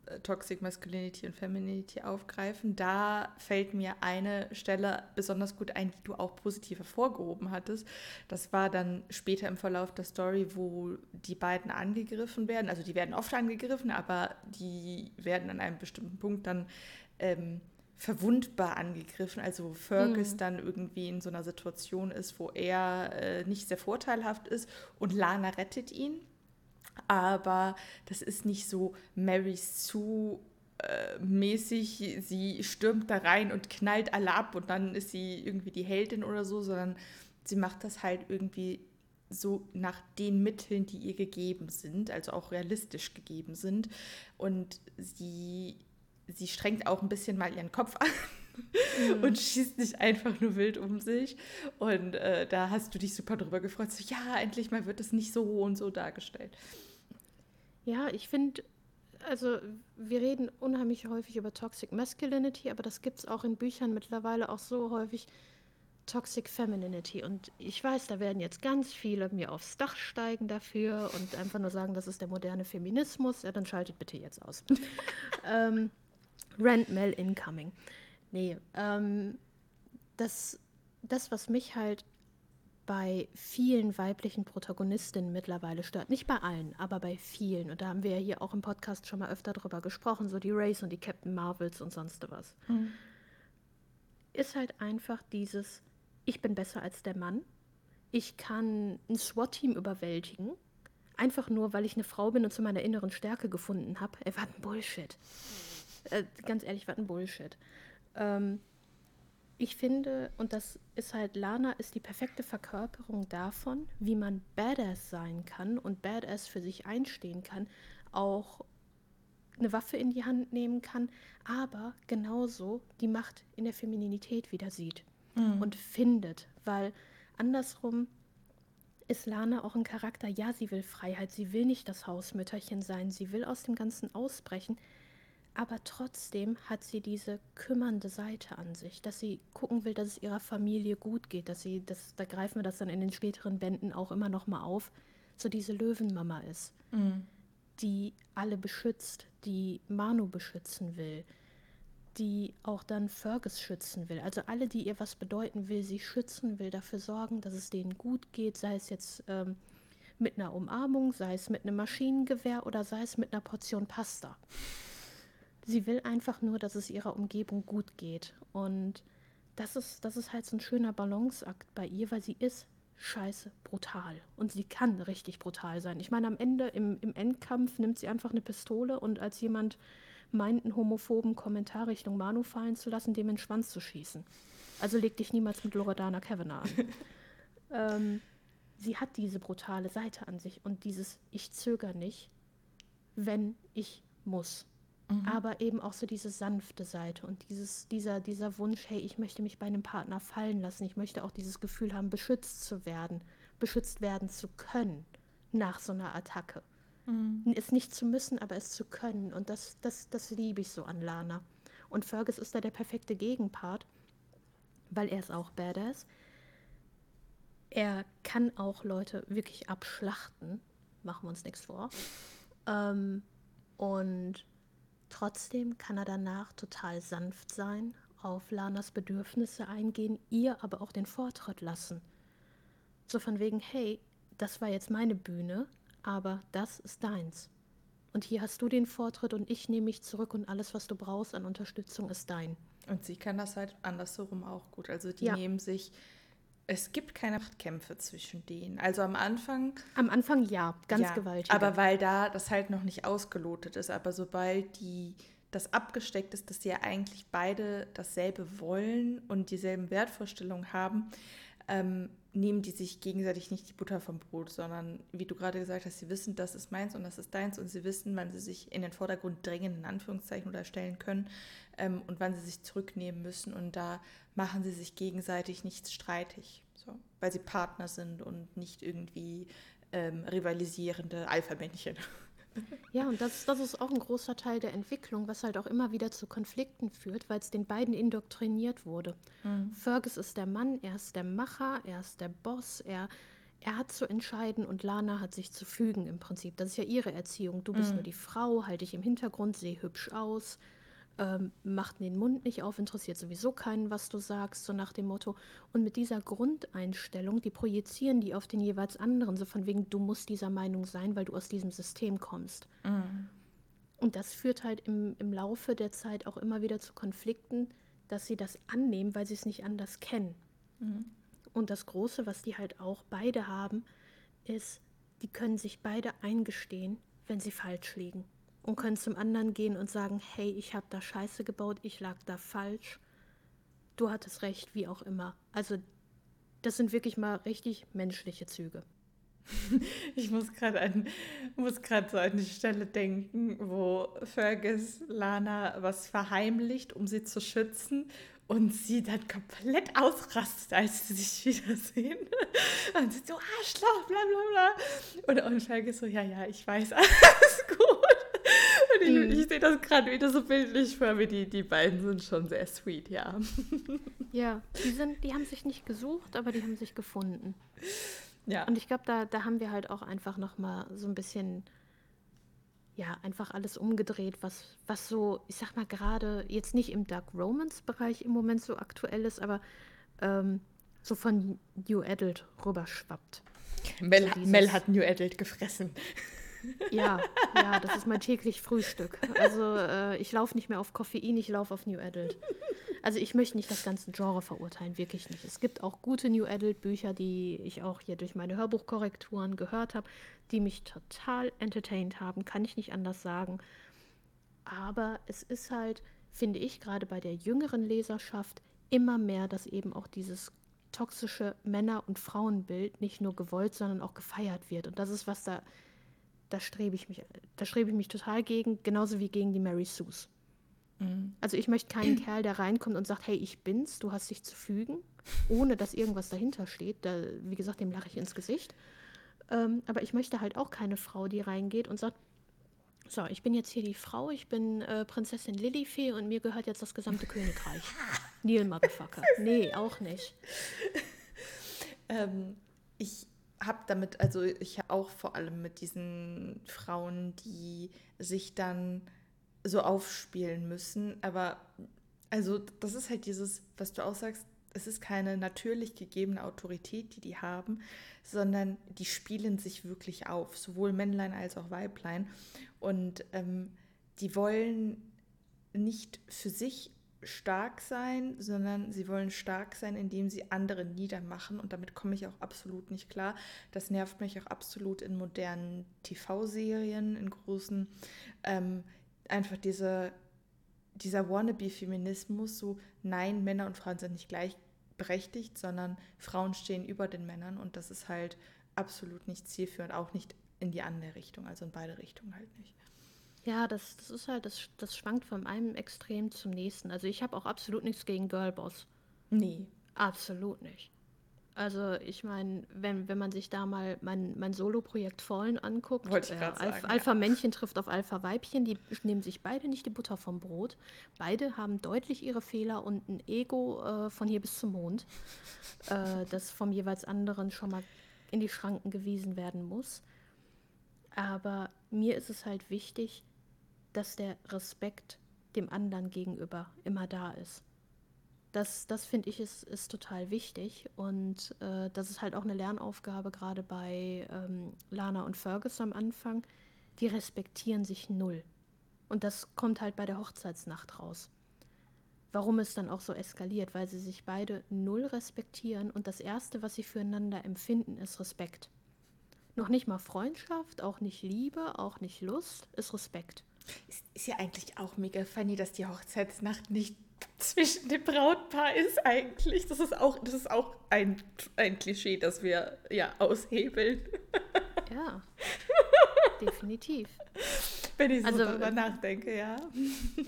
äh, Toxic Masculinity und Femininity aufgreifen. Da fällt mir eine Stelle besonders gut ein, die du auch positiv hervorgehoben hattest. Das war dann später im Verlauf der Story, wo die beiden angegriffen werden. Also die werden oft angegriffen, aber die werden an einem bestimmten Punkt dann ähm, verwundbar angegriffen. Also Fergus Mhm. dann irgendwie in so einer Situation ist, wo er äh, nicht sehr vorteilhaft ist und Lana rettet ihn. Aber das ist nicht so Mary Sue äh, mäßig, sie stürmt da rein und knallt alle ab und dann ist sie irgendwie die Heldin oder so, sondern sie macht das halt irgendwie so nach den Mitteln, die ihr gegeben sind, also auch realistisch gegeben sind. Und sie, sie strengt auch ein bisschen mal ihren Kopf an und schießt nicht einfach nur wild um sich. Und äh, da hast du dich super drüber gefreut. So, ja, endlich mal wird es nicht so und so dargestellt. Ja, ich finde, also wir reden unheimlich häufig über Toxic Masculinity, aber das gibt es auch in Büchern mittlerweile auch so häufig Toxic Femininity. Und ich weiß, da werden jetzt ganz viele mir aufs Dach steigen dafür und einfach nur sagen, das ist der moderne Feminismus. Ja, dann schaltet bitte jetzt aus. ähm, Randmail incoming. Nee, ähm, das, das, was mich halt bei vielen weiblichen Protagonistinnen mittlerweile stört. Nicht bei allen, aber bei vielen. Und da haben wir ja hier auch im Podcast schon mal öfter drüber gesprochen, so die Race und die Captain Marvels und sonst was. Ist halt einfach dieses, ich bin besser als der Mann. Ich kann ein SWAT-Team überwältigen. Einfach nur, weil ich eine Frau bin und zu meiner inneren Stärke gefunden habe. Ey, was ein Bullshit. Äh, ganz ehrlich, was ein Bullshit. Ähm, ich finde, und das ist halt, Lana ist die perfekte Verkörperung davon, wie man Badass sein kann und Badass für sich einstehen kann, auch eine Waffe in die Hand nehmen kann, aber genauso die Macht in der Femininität wieder sieht und findet, weil andersrum ist Lana auch ein Charakter, ja, sie will Freiheit, sie will nicht das Hausmütterchen sein, sie will aus dem Ganzen ausbrechen, aber trotzdem hat sie diese kümmernde Seite an sich, dass sie gucken will, dass es ihrer Familie gut geht, dass sie, das, da greifen wir das dann in den späteren Bänden auch immer noch mal auf, so diese Löwenmama ist, die alle beschützt, die Manu beschützen will, die auch dann Fergus schützen will. Also alle, die ihr was bedeuten will, sie schützen will, dafür sorgen, dass es denen gut geht, sei es jetzt ähm, mit einer Umarmung, sei es mit einem Maschinengewehr oder sei es mit einer Portion Pasta. Sie will einfach nur, dass es ihrer Umgebung gut geht. Und das ist, das ist halt so ein schöner Balanceakt bei ihr, weil sie ist scheiße brutal. Und sie kann richtig brutal sein. Ich meine, am Ende, im, im Endkampf, nimmt sie einfach eine Pistole und als jemand meint, einen homophoben Kommentar Richtung Manu fallen zu lassen, dem in den Schwanz zu schießen. Also leg dich niemals mit Loredana Kavanagh an. ähm, sie hat diese brutale Seite an sich und dieses Ich zöger nicht, wenn ich muss. Aber eben auch so diese sanfte Seite und dieses, dieser, dieser Wunsch, hey, ich möchte mich bei einem Partner fallen lassen. Ich möchte auch dieses Gefühl haben, beschützt zu werden, beschützt werden zu können nach so einer Attacke. Es nicht zu müssen, aber es zu können. Und das, das, das liebe ich so an Lana. Und Fergus ist da der perfekte Gegenpart, weil er ist auch badass. Er kann auch Leute wirklich abschlachten, machen wir uns nichts vor. Ähm, und trotzdem kann er danach total sanft sein, auf Lanas Bedürfnisse eingehen, ihr aber auch den Vortritt lassen. So von wegen, hey, das war jetzt meine Bühne, aber das ist deins. Und hier hast du den Vortritt und ich nehme mich zurück und alles, was du brauchst an Unterstützung, ist dein. Und sie kann das halt andersherum auch gut. Also die ja. nehmen sich es gibt keine Machtkämpfe zwischen denen. Also am Anfang. Am Anfang ja, ganz ja, gewaltig. Aber weil da das halt noch nicht ausgelotet ist. Aber sobald die das abgesteckt ist, dass sie ja eigentlich beide dasselbe wollen und dieselben Wertvorstellungen haben, ähm, nehmen die sich gegenseitig nicht die Butter vom Brot, sondern wie du gerade gesagt hast, sie wissen, das ist meins und das ist deins und sie wissen, wann sie sich in den Vordergrund drängen, in Anführungszeichen, oder stellen können ähm, und wann sie sich zurücknehmen müssen und da machen sie sich gegenseitig nichts streitig, so, weil sie Partner sind und nicht irgendwie ähm, rivalisierende Alpha-Männchen. Ja, und das, das ist auch ein großer Teil der Entwicklung, was halt auch immer wieder zu Konflikten führt, weil es den beiden indoktriniert wurde. Mhm. Fergus ist der Mann, er ist der Macher, er ist der Boss, er, er hat zu entscheiden und Lana hat sich zu fügen im Prinzip. Das ist ja ihre Erziehung. Du bist mhm. nur die Frau, halte dich im Hintergrund, sehe hübsch aus, ähm, macht den Mund nicht auf, interessiert sowieso keinen, was du sagst, so nach dem Motto. Und mit dieser Grundeinstellung, die projizieren die auf den jeweils anderen, so von wegen, du musst dieser Meinung sein, weil du aus diesem System kommst. Mhm. Und das führt halt im, im Laufe der Zeit auch immer wieder zu Konflikten, dass sie das annehmen, weil sie es nicht anders kennen. Mhm. Und das Große, was die halt auch beide haben, ist, die können sich beide eingestehen, wenn sie falsch liegen und können zum anderen gehen und sagen, hey, ich habe da Scheiße gebaut, ich lag da falsch, du hattest recht, wie auch immer. Also das sind wirklich mal richtig menschliche Züge. Ich muss gerade an so an die Stelle denken, wo Fergus Lana was verheimlicht, um sie zu schützen und sie dann komplett ausrastet, als sie sich wiedersehen. Und sie so Arschloch, bla bla bla. Und, und Fergus so, ja, ja, ich weiß, alles gut. Ich, ich sehe das gerade wieder so bildlich vor mir. Die, die beiden sind schon sehr sweet, ja. Ja, die, sind, die haben sich nicht gesucht, aber die haben sich gefunden. Ja. Und ich glaube, da, da haben wir halt auch einfach nochmal so ein bisschen, ja, einfach alles umgedreht, was, was so, ich sag mal, gerade jetzt nicht im Dark Romance-Bereich im Moment so aktuell ist, aber ähm, so von New Adult rüberschwappt. Mel, so Mel hat New Adult gefressen. Ja, ja, das ist mein täglich Frühstück. Also äh, ich laufe nicht mehr auf Koffein, ich laufe auf New Adult. Also ich möchte nicht das ganze Genre verurteilen, wirklich nicht. Es gibt auch gute New Adult Bücher, die ich auch hier durch meine Hörbuchkorrekturen gehört habe, die mich total entertained haben, kann ich nicht anders sagen. Aber es ist halt, finde ich, gerade bei der jüngeren Leserschaft immer mehr, dass eben auch dieses toxische Männer- und Frauenbild nicht nur gewollt, sondern auch gefeiert wird. Und das ist, was da da strebe ich mich, da strebe ich mich total gegen, genauso wie gegen die Mary Sues. Mhm. Also ich möchte keinen Kerl, der reinkommt und sagt, hey, ich bin's, du hast dich zu fügen, ohne dass irgendwas dahinter steht. Da, wie gesagt, dem lache ich ins Gesicht. Ähm, aber ich möchte halt auch keine Frau, die reingeht und sagt, so, ich bin jetzt hier die Frau, ich bin äh, Prinzessin Lilifee und mir gehört jetzt das gesamte Königreich. Neil Motherfucker. Nee, auch nicht. ähm, ich habe damit, also ich auch vor allem mit diesen Frauen, die sich dann so aufspielen müssen. Aber also das ist halt dieses, was du auch sagst, es ist keine natürlich gegebene Autorität, die die haben, sondern die spielen sich wirklich auf, sowohl Männlein als auch Weiblein. Und ähm, die wollen nicht für sich stark sein, sondern sie wollen stark sein, indem sie andere niedermachen. Und damit komme ich auch absolut nicht klar. Das nervt mich auch absolut in modernen TV-Serien, in großen. Ähm, einfach diese, dieser Wannabe-Feminismus, so nein, Männer und Frauen sind nicht gleichberechtigt, sondern Frauen stehen über den Männern. Und das ist halt absolut nicht zielführend, auch nicht in die andere Richtung, also in beide Richtungen halt nicht. Ja, das, das ist halt, das, das schwankt von einem Extrem zum nächsten. Also ich habe auch absolut nichts gegen Girlboss. Nee. Absolut nicht. Also ich meine, wenn, wenn man sich da mal mein, mein Solo-Projekt Fallen anguckt, äh, Alpha, sagen, Alpha-Männchen trifft auf Alpha-Weibchen, die nehmen sich beide nicht die Butter vom Brot. Beide haben deutlich ihre Fehler und ein Ego äh, von hier bis zum Mond, äh, das vom jeweils anderen schon mal in die Schranken gewiesen werden muss. Aber mir ist es halt wichtig, dass der Respekt dem anderen gegenüber immer da ist. Das, das finde ich ist, ist total wichtig und äh, das ist halt auch eine Lernaufgabe gerade bei ähm, Lana und Fergus am Anfang. Die respektieren sich null. Und das kommt halt bei der Hochzeitsnacht raus. Warum es dann auch so eskaliert, weil sie sich beide null respektieren und das Erste, was sie füreinander empfinden, ist Respekt. Noch nicht mal Freundschaft, auch nicht Liebe, auch nicht Lust, ist Respekt. Ist, ist ja eigentlich auch mega funny, dass die Hochzeitsnacht nicht zwischen dem Brautpaar ist eigentlich. Das ist auch, das ist auch ein, ein Klischee, das wir ja aushebeln. Ja, definitiv. Wenn ich so also, darüber äh, nachdenke, ja.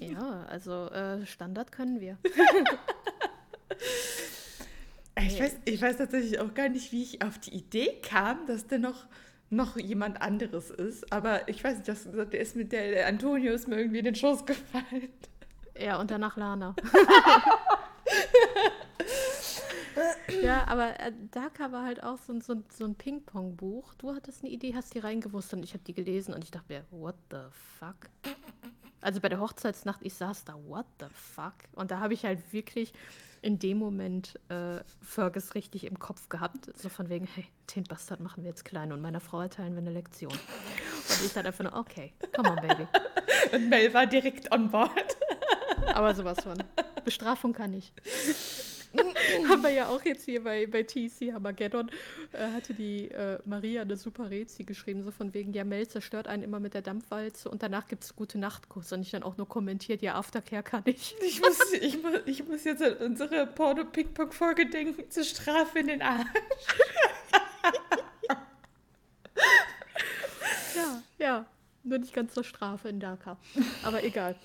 Ja, also äh, Standard können wir. ich, weiß, ich weiß tatsächlich auch gar nicht, wie ich auf die Idee kam, dass der noch noch jemand anderes ist. Aber ich weiß nicht, das, der ist mit der, der Antonio ist mir irgendwie in den Schoß gefallen. Ja, und danach Lana. ja, aber äh, Daka war halt auch so, so, so ein Ping-Pong-Buch. Du hattest eine Idee, hast die reingewusst und ich habe die gelesen und ich dachte mir, what the fuck? Also bei der Hochzeitsnacht, ich saß da, what the fuck? Und da habe ich halt wirklich in dem Moment äh, Fergus richtig im Kopf gehabt. So von wegen, hey, den Bastard machen wir jetzt klein und meiner Frau erteilen wir eine Lektion. Und ich dachte einfach nur, okay, come on, Baby. Und Mel war direkt on board. Aber sowas von. Bestrafung kann ich. haben wir ja auch jetzt hier bei, bei TC Hamageddon, äh, hatte die äh, Maria eine super Rezi geschrieben, so von wegen, ja, Mel zerstört einen immer mit der Dampfwalze und danach gibt es gute Nachtkuss. Und ich dann auch nur kommentiert, ja, Aftercare kann ich. Ich muss, ich muss, ich muss jetzt an unsere Porno-Ping-Pong-Folge denken, zur Strafe in den Arsch. ja, ja. Nur nicht ganz zur Strafe in Dhaka. Aber egal.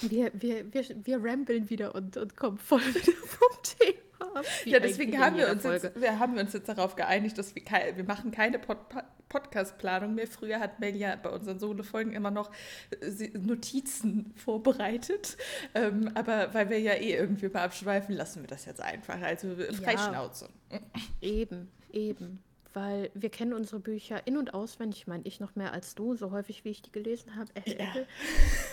Wir, wir, wir, wir rambeln wieder und, und kommen voll wieder vom Thema. Wie ja, deswegen haben wir, uns jetzt, wir haben uns jetzt darauf geeinigt, dass wir, kein, wir machen keine Pod Podcast-Planung mehr. Früher hat Mel ja bei unseren Solo-Folgen immer noch äh, Notizen vorbereitet. Ähm, aber weil wir ja eh irgendwie mal abschweifen, lassen wir das jetzt einfach. Also Freischnauze. Ja, eben, eben weil wir kennen unsere Bücher in- und auswendig. Ich meine, ich noch mehr als du, so häufig wie ich die gelesen habe. Äh, ja.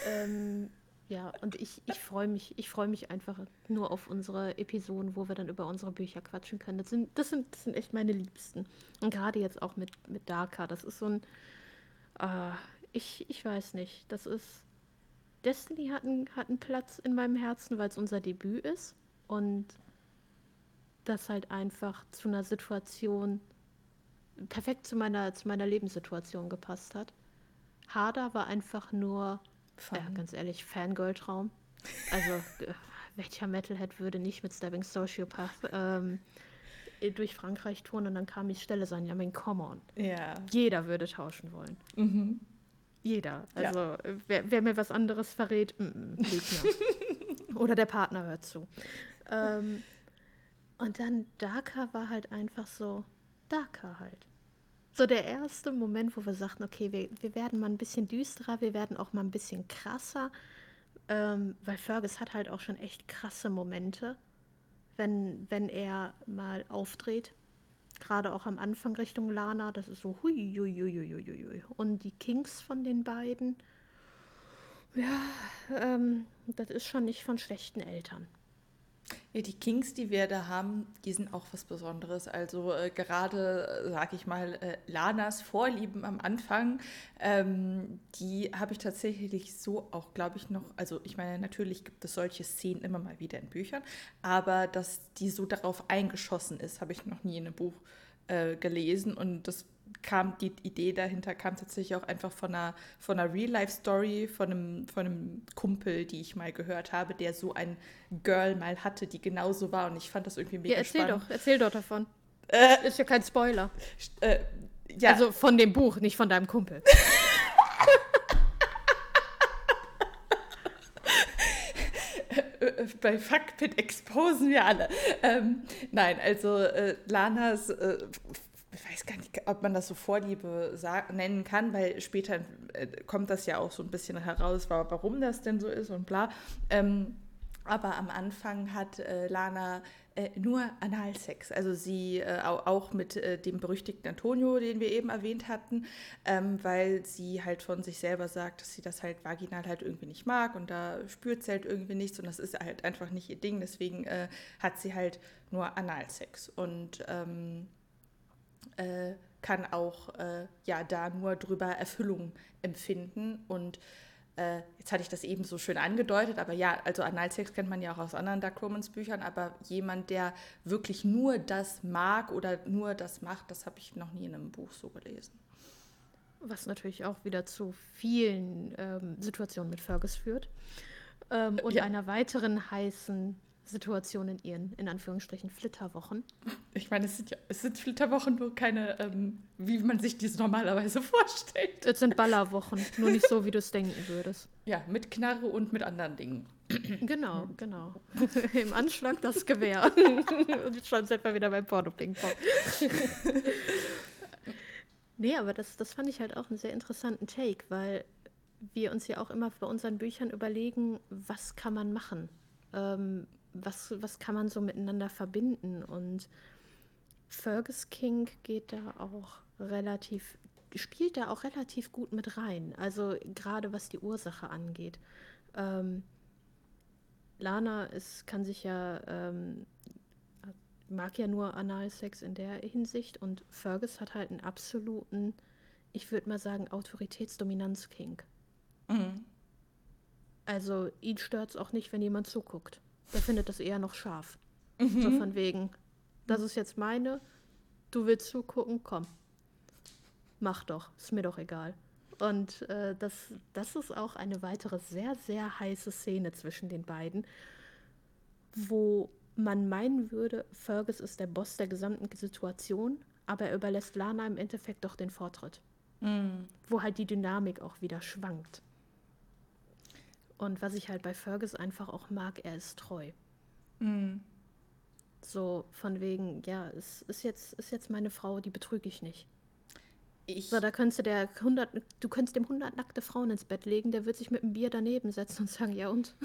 ähm, ja, und ich, ich freue mich, ich freue mich einfach nur auf unsere Episoden, wo wir dann über unsere Bücher quatschen können. Das sind, das sind, das sind echt meine Liebsten. Und gerade jetzt auch mit, mit Darka. Das ist so ein. Äh, ich, ich weiß nicht. Das ist. Destiny hat einen, hat einen Platz in meinem Herzen, weil es unser Debüt ist. Und das halt einfach zu einer Situation perfekt zu meiner, zu meiner Lebenssituation gepasst hat. Harder war einfach nur ja, ganz ehrlich, Fangirl-Traum. Also, äh, welcher Metalhead würde nicht mit Stabbing Sociopath ähm, durch Frankreich touren und dann kam die Stelle sein? Ja, I mean, come on. Ja. Jeder würde tauschen wollen. Mhm. Jeder. Also, ja. wer, wer, mir was anderes verrät, mm, mm, Oder der Partner hört zu. Ähm, und dann Daka war halt einfach so, Daka halt so der erste Moment, wo wir sagten, okay, wir, wir werden mal ein bisschen düsterer, wir werden auch mal ein bisschen krasser, ähm, weil Fergus hat halt auch schon echt krasse Momente, wenn, wenn er mal aufdreht. Gerade auch am Anfang Richtung Lana, das ist so hui, hui, hui, hui. Und die Kings von den beiden, ja, ähm, das ist schon nicht von schlechten Eltern. Ja, die Kings, die wir da haben, die sind auch was Besonderes. Also äh, gerade, äh, sage ich mal, äh, Lanas Vorlieben am Anfang, ähm, die habe ich tatsächlich so auch, glaube ich, noch, also ich meine, natürlich gibt es solche Szenen immer mal wieder in Büchern, aber dass die so darauf eingeschossen ist, habe ich noch nie in einem Buch äh, gelesen und das kam die Idee dahinter kam tatsächlich auch einfach von einer, von einer Real-Life-Story von einem, von einem Kumpel, die ich mal gehört habe, der so ein Girl mal hatte, die genauso war. Und ich fand das irgendwie mega ja, erzähl spannend. doch, erzähl doch davon. Äh, ist ja kein Spoiler. Äh, ja. Also von dem Buch, nicht von deinem Kumpel. bei Fuckpit exposen wir alle. Ähm, nein, also äh, Lanas äh, weiß gar nicht, ob man das so Vorliebe nennen kann, weil später äh, kommt das ja auch so ein bisschen heraus, warum das denn so ist und bla. Ähm, aber am Anfang hat äh, Lana äh, nur Analsex. Also sie äh, auch mit äh, dem berüchtigten Antonio, den wir eben erwähnt hatten, ähm, weil sie halt von sich selber sagt, dass sie das halt vaginal halt irgendwie nicht mag und da spürt sie halt irgendwie nichts und das ist halt einfach nicht ihr Ding. Deswegen äh, hat sie halt nur Analsex und ähm, äh, kann auch äh, ja da nur drüber Erfüllung empfinden und äh, jetzt hatte ich das eben so schön angedeutet, aber ja, also Analsex kennt man ja auch aus anderen Dark Romans Büchern, aber jemand, der wirklich nur das mag oder nur das macht, das habe ich noch nie in einem Buch so gelesen. Was natürlich auch wieder zu vielen ähm, Situationen mit Fergus führt. Ähm, und ja. einer weiteren heißen Situation in ihren, in Anführungsstrichen, Flitterwochen. Ich meine, es sind, ja, es sind Flitterwochen, nur keine, ähm, wie man sich dies normalerweise vorstellt. Es sind Ballerwochen, nur nicht so, wie du es denken würdest. Ja, mit Knarre und mit anderen Dingen. Genau, genau. Im Anschlag das Gewehr. und jetzt schon sind wir wieder beim Porno-Ping-Pong. nee, aber das, das fand ich halt auch einen sehr interessanten Take, weil wir uns ja auch immer bei unseren Büchern überlegen, was kann man machen? Ähm, was, was kann man so miteinander verbinden? Und Fergus King geht da auch relativ, spielt da auch relativ gut mit rein. Also gerade was die Ursache angeht. Ähm, Lana ist, kann sich ja, ähm, mag ja nur Analsex in der Hinsicht und Fergus hat halt einen absoluten, ich würde mal sagen, Autoritätsdominanz-King. Mhm. Also ihn stört es auch nicht, wenn jemand zuguckt. Der findet das eher noch scharf. Mhm. So von wegen, das ist jetzt meine, du willst zugucken, komm. Mach doch, ist mir doch egal. Und äh, das, das ist auch eine weitere sehr, sehr heiße Szene zwischen den beiden, wo man meinen würde, Fergus ist der Boss der gesamten Situation, aber er überlässt Lana im Endeffekt doch den Vortritt. Mhm. Wo halt die Dynamik auch wieder schwankt. Und was ich halt bei Fergus einfach auch mag, er ist treu. Mhm. So von wegen, ja, es ist jetzt, ist jetzt meine Frau, die betrüge ich nicht. Ich so, da könntest du der 100, du könntest dem 100 nackte Frauen ins Bett legen, der wird sich mit einem Bier daneben setzen und sagen, ja und?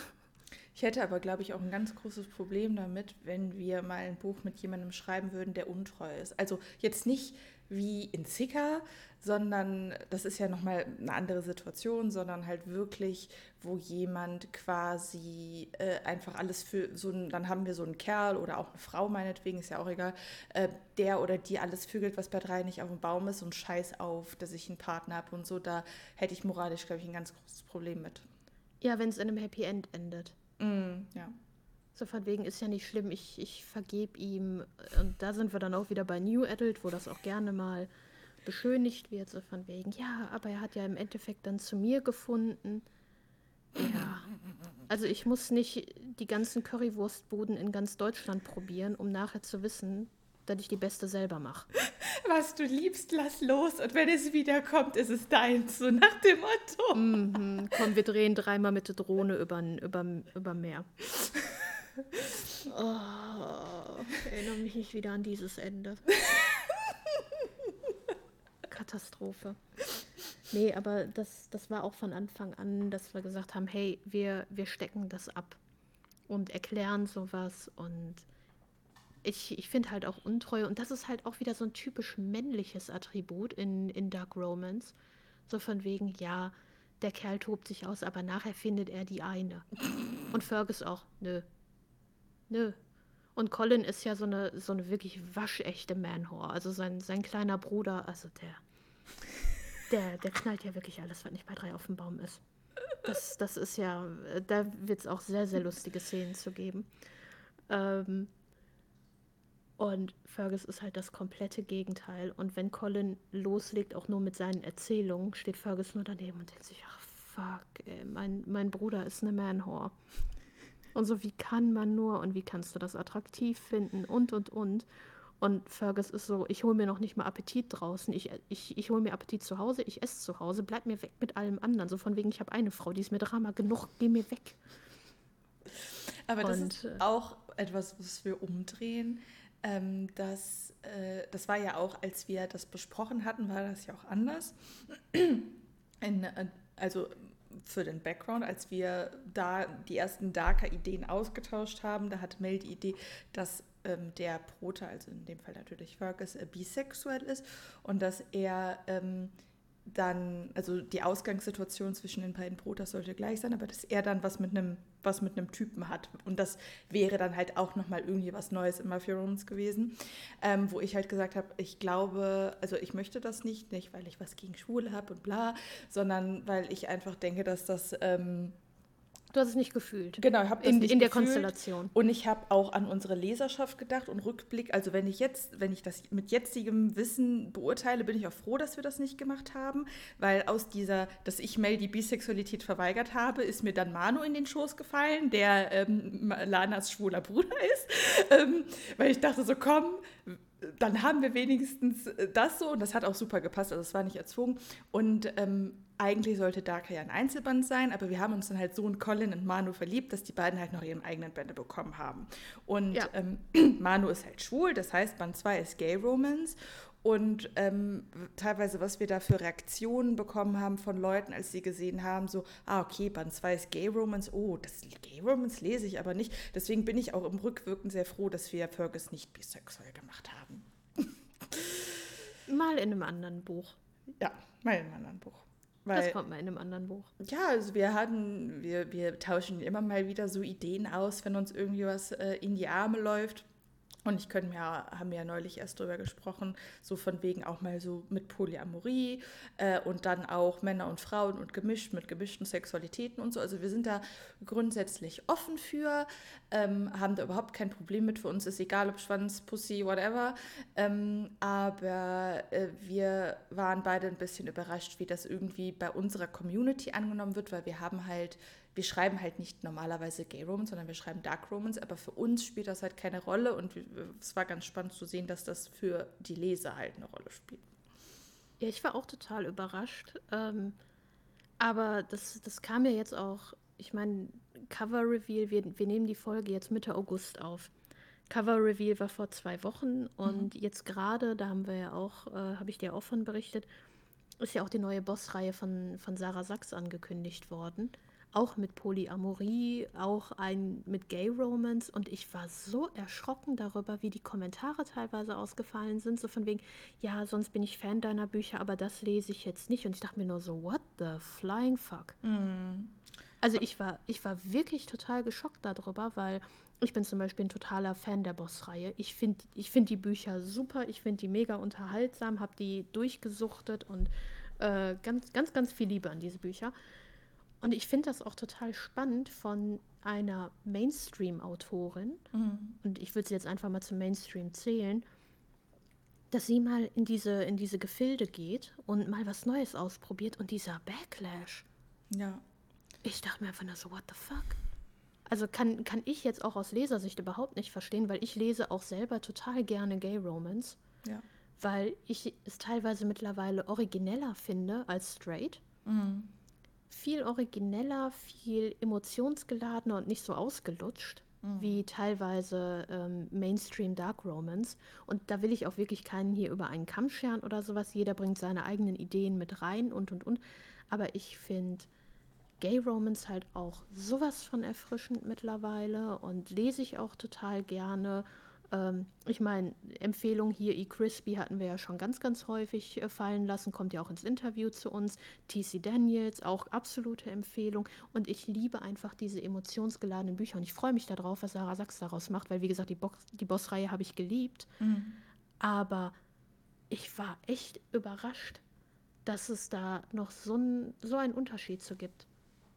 Ich hätte aber, glaube ich, auch ein ganz großes Problem damit, wenn wir mal ein Buch mit jemandem schreiben würden, der untreu ist. Also jetzt nicht wie in Zika, sondern das ist ja nochmal eine andere Situation, sondern halt wirklich, wo jemand quasi äh, einfach alles für so ein, dann haben wir so einen Kerl oder auch eine Frau meinetwegen, ist ja auch egal, äh, der oder die alles vögelt, was bei drei nicht auf dem Baum ist und scheiß auf, dass ich einen Partner habe und so, da hätte ich moralisch, glaube ich, ein ganz großes Problem mit. Ja, wenn es in einem Happy End endet. Mm, ja. So von wegen ist ja nicht schlimm, ich, ich vergebe ihm. Und da sind wir dann auch wieder bei New Adult, wo das auch gerne mal beschönigt wird, so von wegen, ja, aber er hat ja im Endeffekt dann zu mir gefunden. Ja. Also ich muss nicht die ganzen Currywurstbuden in ganz Deutschland probieren, um nachher zu wissen, dass ich die beste selber mache. Was du liebst, lass los und wenn es wiederkommt, ist es deins, so nach dem Motto. Mhm. Komm, wir drehen dreimal mit der Drohne über, über, über Meer. Oh, erinnere mich nicht wieder an dieses Ende. Katastrophe. Nee, aber das, das war auch von Anfang an, dass wir gesagt haben, hey, wir, wir stecken das ab und erklären sowas und ich, ich finde halt auch Untreue und das ist halt auch wieder so ein typisch männliches Attribut in, in Dark Romance. So von wegen, ja, der Kerl tobt sich aus, aber nachher findet er die eine. Und Fergus auch, nö. Nö. Und Colin ist ja so eine, so eine wirklich waschechte Manhor. Also sein, sein kleiner Bruder, also der, der, der knallt ja wirklich alles, was nicht bei drei auf dem Baum ist. Das, das ist ja, da wird es auch sehr, sehr lustige Szenen zu geben. Ähm, und Fergus ist halt das komplette Gegenteil. Und wenn Colin loslegt, auch nur mit seinen Erzählungen, steht Fergus nur daneben und denkt sich, ach fuck, ey, mein, mein Bruder ist eine Manhor. Und so, wie kann man nur und wie kannst du das attraktiv finden und und und. Und Fergus ist so, ich hole mir noch nicht mal Appetit draußen, ich, ich, ich hole mir Appetit zu Hause, ich esse zu Hause, bleib mir weg mit allem anderen. So von wegen, ich habe eine Frau, die ist mir Drama genug, geh mir weg. Aber das und, ist äh, auch etwas, was wir umdrehen. Ähm, das, äh, das war ja auch, als wir das besprochen hatten, war das ja auch anders. In, äh, also für den Background, als wir da die ersten Darker-Ideen ausgetauscht haben, da hatte Mel die Idee, dass ähm, der Prota, also in dem Fall natürlich Fergus, äh, bisexuell ist und dass er ähm, dann, also die Ausgangssituation zwischen den beiden Protas sollte gleich sein, aber dass er dann was mit einem was mit einem Typen hat. Und das wäre dann halt auch nochmal irgendwie was Neues in Mafia Romans gewesen, ähm, wo ich halt gesagt habe, ich glaube, also ich möchte das nicht, nicht weil ich was gegen Schwule habe und bla, sondern weil ich einfach denke, dass das ähm, Du hast es nicht gefühlt. Genau, ich habe das in, nicht in der gefühlt. Konstellation. Und ich habe auch an unsere Leserschaft gedacht und Rückblick. Also wenn ich jetzt, wenn ich das mit jetzigem Wissen beurteile, bin ich auch froh, dass wir das nicht gemacht haben, weil aus dieser, dass ich Mel die Bisexualität verweigert habe, ist mir dann Manu in den Schoß gefallen, der ähm, Lanas schwuler Bruder ist, ähm, weil ich dachte so, komm, dann haben wir wenigstens das so und das hat auch super gepasst, also es war nicht erzwungen und ähm, eigentlich sollte Darker ja ein Einzelband sein, aber wir haben uns dann halt so in Colin und Manu verliebt, dass die beiden halt noch ihren eigenen Bände bekommen haben. Und Ja. ähm, Manu ist halt schwul, das heißt, Band 2 ist Gay Romance. Und ähm, teilweise, was wir da für Reaktionen bekommen haben von Leuten, als sie gesehen haben, so, ah, okay, Band 2 ist Gay Romance, oh, das Gay Romance lese ich aber nicht. Deswegen bin ich auch im Rückwirken sehr froh, dass wir Fergus nicht bisexuell gemacht haben. Mal in einem anderen Buch. Ja, mal in einem anderen Buch. Das Weil, kommt mal in einem anderen Buch. ja, also wir hatten, wir, wir tauschen immer mal wieder so Ideen aus, wenn uns irgendwie was äh, in die Arme läuft. Und ich könnte mir, haben wir ja neulich erst drüber gesprochen, so von wegen auch mal so mit Polyamorie äh, und dann auch Männer und Frauen und gemischt mit gemischten Sexualitäten und so. Also wir sind da grundsätzlich offen für, ähm, haben da überhaupt kein Problem mit. Für uns ist egal, ob Schwanz, Pussy, whatever. Ähm, aber äh, wir waren beide ein bisschen überrascht, wie das irgendwie bei unserer Community angenommen wird, weil wir haben halt wir schreiben halt nicht normalerweise Gay Romance, sondern wir schreiben Dark Romance, aber für uns spielt das halt keine Rolle und es war ganz spannend zu sehen, dass das für die Leser halt eine Rolle spielt. Ja, ich war auch total überrascht. Ähm, aber das, das kam ja jetzt auch, ich meine, Cover Reveal, wir, wir nehmen die Folge jetzt Mitte August auf. Cover Reveal war vor zwei Wochen und jetzt gerade, da haben wir ja auch, äh, habe ich dir auch von berichtet, ist ja auch die neue Bossreihe von, von Sarah Sachs angekündigt worden. Auch mit Polyamorie, auch ein mit Gay Romance. Und ich war so erschrocken darüber, wie die Kommentare teilweise ausgefallen sind. So von wegen, ja, sonst bin ich Fan deiner Bücher, aber das lese ich jetzt nicht. Und ich dachte mir nur so, what the flying fuck? Also ich war, ich war wirklich total geschockt darüber, weil ich bin zum Beispiel ein totaler Fan der Boss-Reihe. Ich finde ich find die Bücher super, ich finde die mega unterhaltsam, habe die durchgesuchtet und äh, ganz, ganz, ganz viel Liebe an diese Bücher. Und ich finde das auch total spannend von einer Mainstream-Autorin, und ich würde sie jetzt einfach mal zum Mainstream zählen, dass sie mal in diese, in diese Gefilde geht und mal was Neues ausprobiert und dieser Backlash. Ja. Ich dachte mir einfach nur so, what the fuck? Also kann, kann ich jetzt auch aus Lesersicht überhaupt nicht verstehen, weil ich lese auch selber total gerne Gay Romance, Ja. weil ich es teilweise mittlerweile origineller finde als straight. Viel origineller, viel emotionsgeladener und nicht so ausgelutscht wie teilweise ähm, Mainstream Dark Romance. Und da will ich auch wirklich keinen hier über einen Kamm scheren oder sowas. Jeder bringt seine eigenen Ideen mit rein und und und. Aber ich finde Gay Romance halt auch sowas von erfrischend mittlerweile und lese ich auch total gerne. Ähm, ich meine, Empfehlung hier, E. Crispy hatten wir ja schon ganz, ganz häufig äh, fallen lassen, kommt ja auch ins Interview zu uns. T.C. Daniels, auch absolute Empfehlung. Und ich liebe einfach diese emotionsgeladenen Bücher und ich freue mich darauf, was Sarah Sachs daraus macht, weil, wie gesagt, die, Box, die Boss-Reihe habe ich geliebt. Aber ich war echt überrascht, dass es da noch so, ein, so einen Unterschied zu gibt.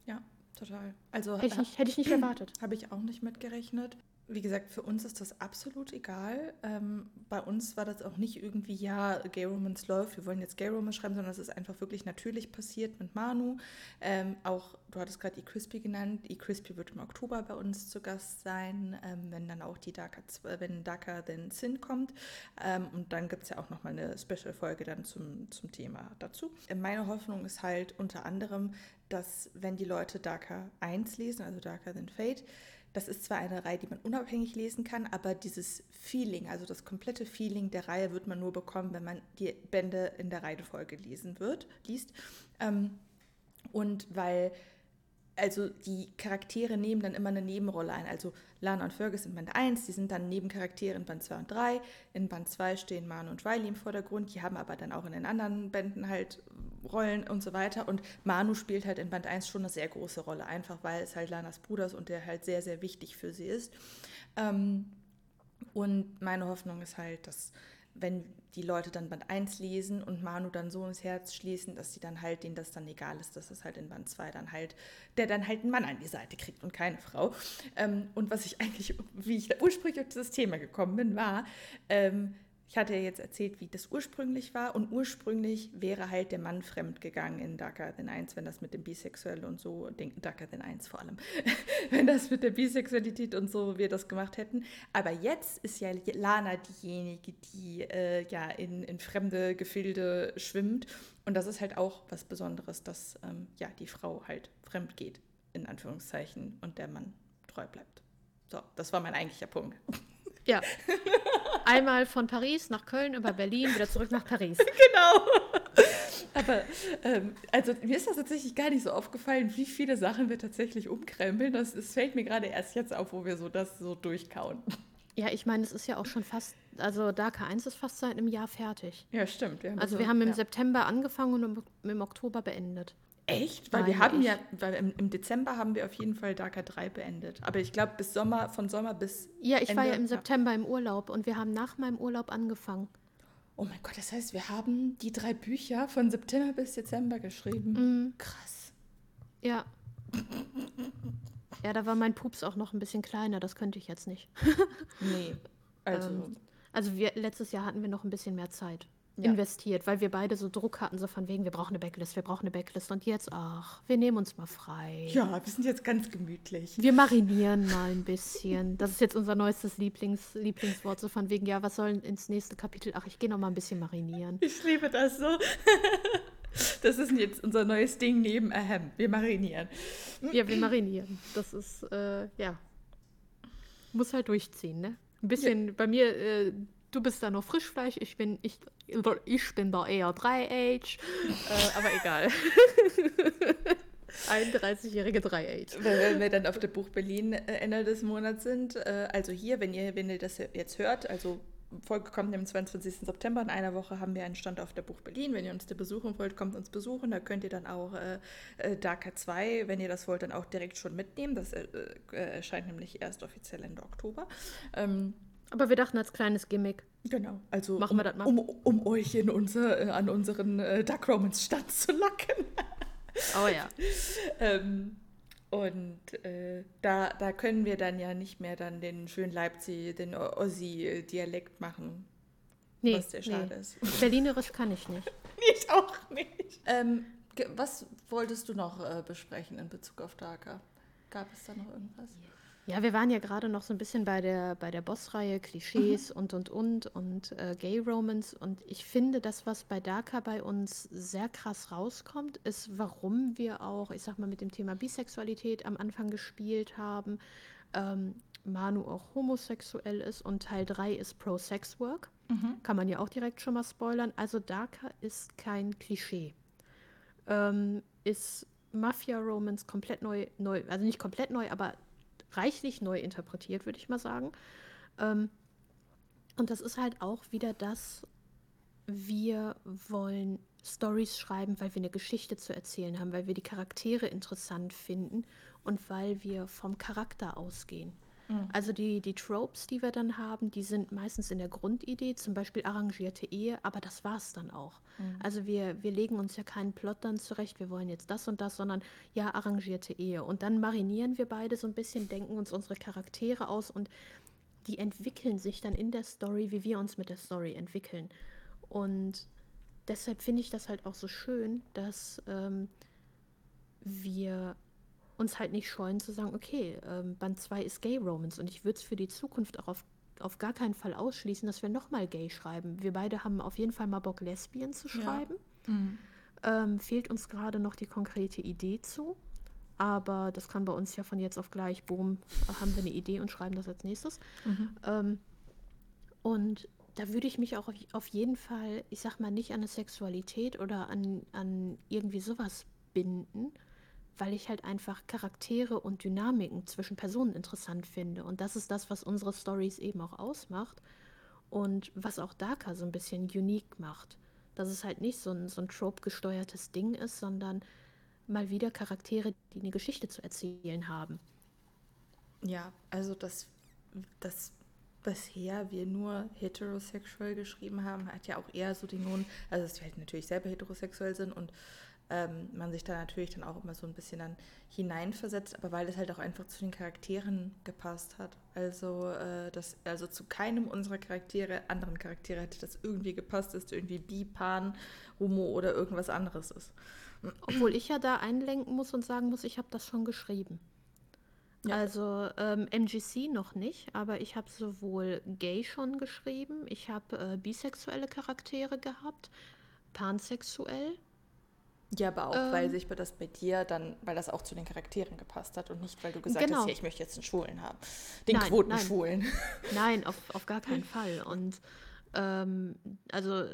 Ja, total. Also Hätte ich nicht, hätte ich nicht erwartet. Habe ich auch nicht mitgerechnet. Wie gesagt, für uns ist das absolut egal. Ähm, bei uns war das auch nicht irgendwie, ja, Gay Romance läuft, wir wollen jetzt Gay Romance schreiben, sondern es ist einfach wirklich natürlich passiert mit Manu. Ähm, auch, du hattest gerade E. Crispy genannt. E. Crispy wird im Oktober bei uns zu Gast sein, ähm, wenn dann auch die Darker, wenn Darker den Sin kommt. Ähm, und dann gibt es ja auch nochmal eine Special-Folge dann zum, zum Thema dazu. Äh, Meine Hoffnung ist halt unter anderem, dass wenn die Leute Darker 1 lesen, also Darker Than Fate, das ist zwar eine Reihe, die man unabhängig lesen kann, aber dieses Feeling, also das komplette Feeling der Reihe wird man nur bekommen, wenn man die Bände in der Reihenfolge lesen wird, liest. Ähm, und weil also die Charaktere nehmen dann immer eine Nebenrolle ein. Also Lana und Fergus in Band 1, die sind dann Nebencharaktere in Band 2 und 3. In Band 2 stehen Manu und Riley im Vordergrund. Die haben aber dann auch in den anderen Bänden halt Rollen und so weiter. Und Manu spielt halt in Band 1 schon eine sehr große Rolle, einfach weil es halt Lanas Bruder ist und der halt sehr, sehr wichtig für sie ist. Ähm, und meine Hoffnung ist halt, dass wenn die Leute dann Band 1 lesen und Manu dann so ins Herz schließen, dass sie dann halt denen das dann egal ist, dass es halt in Band 2 dann halt, der dann halt einen Mann an die Seite kriegt und keine Frau. Ähm, und was ich eigentlich, wie ich ursprünglich auf dieses Thema gekommen bin, war, ähm, ich hatte ja jetzt erzählt, wie das ursprünglich war und ursprünglich wäre halt der Mann fremd gegangen in Darker Than 1, wenn das mit dem Bisexuell und so, Darker Than 1 vor allem, wenn das mit der Bisexualität und so wir das gemacht hätten. Aber jetzt ist ja Lana diejenige, die äh, ja in, in fremde Gefilde schwimmt und das ist halt auch was Besonderes, dass ähm, ja die Frau halt fremd geht, in Anführungszeichen, und der Mann treu bleibt. So, das war mein eigentlicher Punkt. Ja. Einmal von Paris nach Köln über Berlin, wieder zurück nach Paris. Genau. Aber ähm, also mir ist das tatsächlich gar nicht so aufgefallen, wie viele Sachen wir tatsächlich umkrempeln. Das, das fällt mir gerade erst jetzt auf, wo wir so das so durchkauen. Ja, ich meine, es ist ja auch schon fast, also Darker 1 ist fast seit einem Jahr fertig. Ja, stimmt. Ja, also wir haben im ja. September angefangen und im, im Oktober beendet. Echt? Weil wir haben ich. ja, weil im, Dezember haben wir auf jeden Fall Darker 3 beendet. Aber ich glaube, bis Sommer, von Sommer bis. Ja, ich Ende, war ja im September im Urlaub und wir haben nach meinem Urlaub angefangen. Oh mein Gott, das heißt, wir haben die drei Bücher von September bis Dezember geschrieben. Mhm. Krass. Ja. ja, da war mein Pups auch noch ein bisschen kleiner, das könnte ich jetzt nicht. nee. Also, ähm, also wir, letztes Jahr hatten wir noch ein bisschen mehr Zeit ja. investiert, weil wir beide so Druck hatten, so von wegen, wir brauchen eine Backlist, wir brauchen eine Backlist. Und jetzt, ach, wir nehmen uns mal frei. Ja, wir sind jetzt ganz gemütlich. Wir marinieren mal ein bisschen. Das ist jetzt unser neuestes Lieblings, Lieblingswort, so von wegen, ja, was soll ins nächste Kapitel? Ach, ich gehe noch mal ein bisschen marinieren. Ich liebe das so. Das ist jetzt unser neues Ding neben Ahem. Wir marinieren. Ja, wir marinieren. Das ist, äh, ja. Muss halt durchziehen, ne? Ein bisschen, ja. bei mir, äh, du bist da nur Frischfleisch, ich bin, ich, ich bin da eher Dry-Age, äh, aber egal. 31-jährige Dry-Age. Wenn wir dann auf der Buch Berlin äh, Ende des Monats sind, äh, also hier, wenn ihr, wenn ihr das jetzt hört, also Folge kommt am 22. September. In einer Woche haben wir einen Stand auf der Buch Berlin. Wenn ihr uns da besuchen wollt, kommt uns besuchen. Da könnt ihr dann auch äh, äh Darker 2, wenn ihr das wollt, dann auch direkt schon mitnehmen. Das äh, erscheint nämlich erst offiziell Ende Oktober. Ähm, aber wir dachten als kleines Gimmick. Genau, also Machen um, wir das mal. Um, um euch in unser, äh, an unseren äh, Dark Romans Stand zu locken. oh ja. ähm, und äh, da, da können wir dann ja nicht mehr dann den schönen Leipzig, den Ossi-Dialekt machen. Nee, was sehr schade nee. ist. Berlinerisch kann ich nicht. ich auch nicht. Ähm, was wolltest du noch äh, besprechen in Bezug auf Darker? Gab es da noch irgendwas? Ja. Ja, wir waren ja gerade noch so ein bisschen bei der, bei der Bossreihe, Klischees mhm. und, und, und und äh, Gay Romans. Und ich finde, das, was bei Darker bei uns sehr krass rauskommt, ist, warum wir auch, ich sag mal, mit dem Thema Bisexualität am Anfang gespielt haben. Ähm, Manu auch homosexuell ist und Teil 3 ist Pro-Sex-Work. Mhm. Kann man ja auch direkt schon mal spoilern. Also Darker ist kein Klischee. Ähm, ist Mafia Romans komplett neu, neu, also nicht komplett neu, aber reichlich neu interpretiert, würde ich mal sagen. Ähm, und das ist halt auch wieder das, wir wollen Stories schreiben, weil wir eine Geschichte zu erzählen haben, weil wir die Charaktere interessant finden und weil wir vom Charakter ausgehen. Mhm. Also die, die Tropes, die wir dann haben, die sind meistens in der Grundidee, zum Beispiel arrangierte Ehe, aber das war es dann auch. Mhm. Also wir, wir legen uns ja keinen Plot dann zurecht, wir wollen jetzt das und das, sondern ja, arrangierte Ehe. Und dann marinieren wir beide so ein bisschen, denken uns unsere Charaktere aus und die entwickeln sich dann in der Story, wie wir uns mit der Story entwickeln. Und deshalb finde ich das halt auch so schön, dass ähm, wir uns halt nicht scheuen zu sagen, okay, ähm, Band 2 ist Gay Romance und ich würde es für die Zukunft auch auf, auf gar keinen Fall ausschließen, dass wir nochmal Gay schreiben. Wir beide haben auf jeden Fall mal Bock, Lesbien zu schreiben. Ja. Mhm. Ähm, fehlt uns gerade noch die konkrete Idee zu. Aber das kann bei uns ja von jetzt auf gleich, boom, haben wir eine Idee und schreiben das als nächstes. Mhm. Ähm, und da würde ich mich auch auf, auf, jeden Fall, ich sag mal, nicht an eine Sexualität oder an, an irgendwie sowas binden, weil ich halt einfach Charaktere und Dynamiken zwischen Personen interessant finde. Und das ist das, was unsere Stories eben auch ausmacht und was auch Darker so ein bisschen unique macht. Dass es halt nicht so ein, so ein trope-gesteuertes Ding ist, sondern mal wieder Charaktere, die eine Geschichte zu erzählen haben. Ja, also das, das bisher wir nur heterosexuell geschrieben haben, hat ja auch eher so den Nun, also dass wir halt natürlich selber heterosexuell sind und ähm, man sich da natürlich dann auch immer so ein bisschen dann hineinversetzt, aber weil es halt auch einfach zu den Charakteren gepasst hat. Also, äh, das, also zu keinem unserer Charaktere, anderen Charaktere hätte das irgendwie gepasst, dass du irgendwie bi, pan, homo oder irgendwas anderes ist. Obwohl ich ja da einlenken muss und sagen muss, ich habe das schon geschrieben. Ja. Also ähm, MGC noch nicht, aber ich habe sowohl gay schon geschrieben, ich habe äh, bisexuelle Charaktere gehabt, pansexuell. Ja, aber auch, ähm, weil sich das bei dir dann, weil das auch zu den Charakteren gepasst hat und nicht, weil du gesagt genau. hast, ja, ich möchte jetzt einen Schwulen haben. Den nein, Quotenschwulen. Nein, nein auf, auf gar keinen Fall. Und ähm, also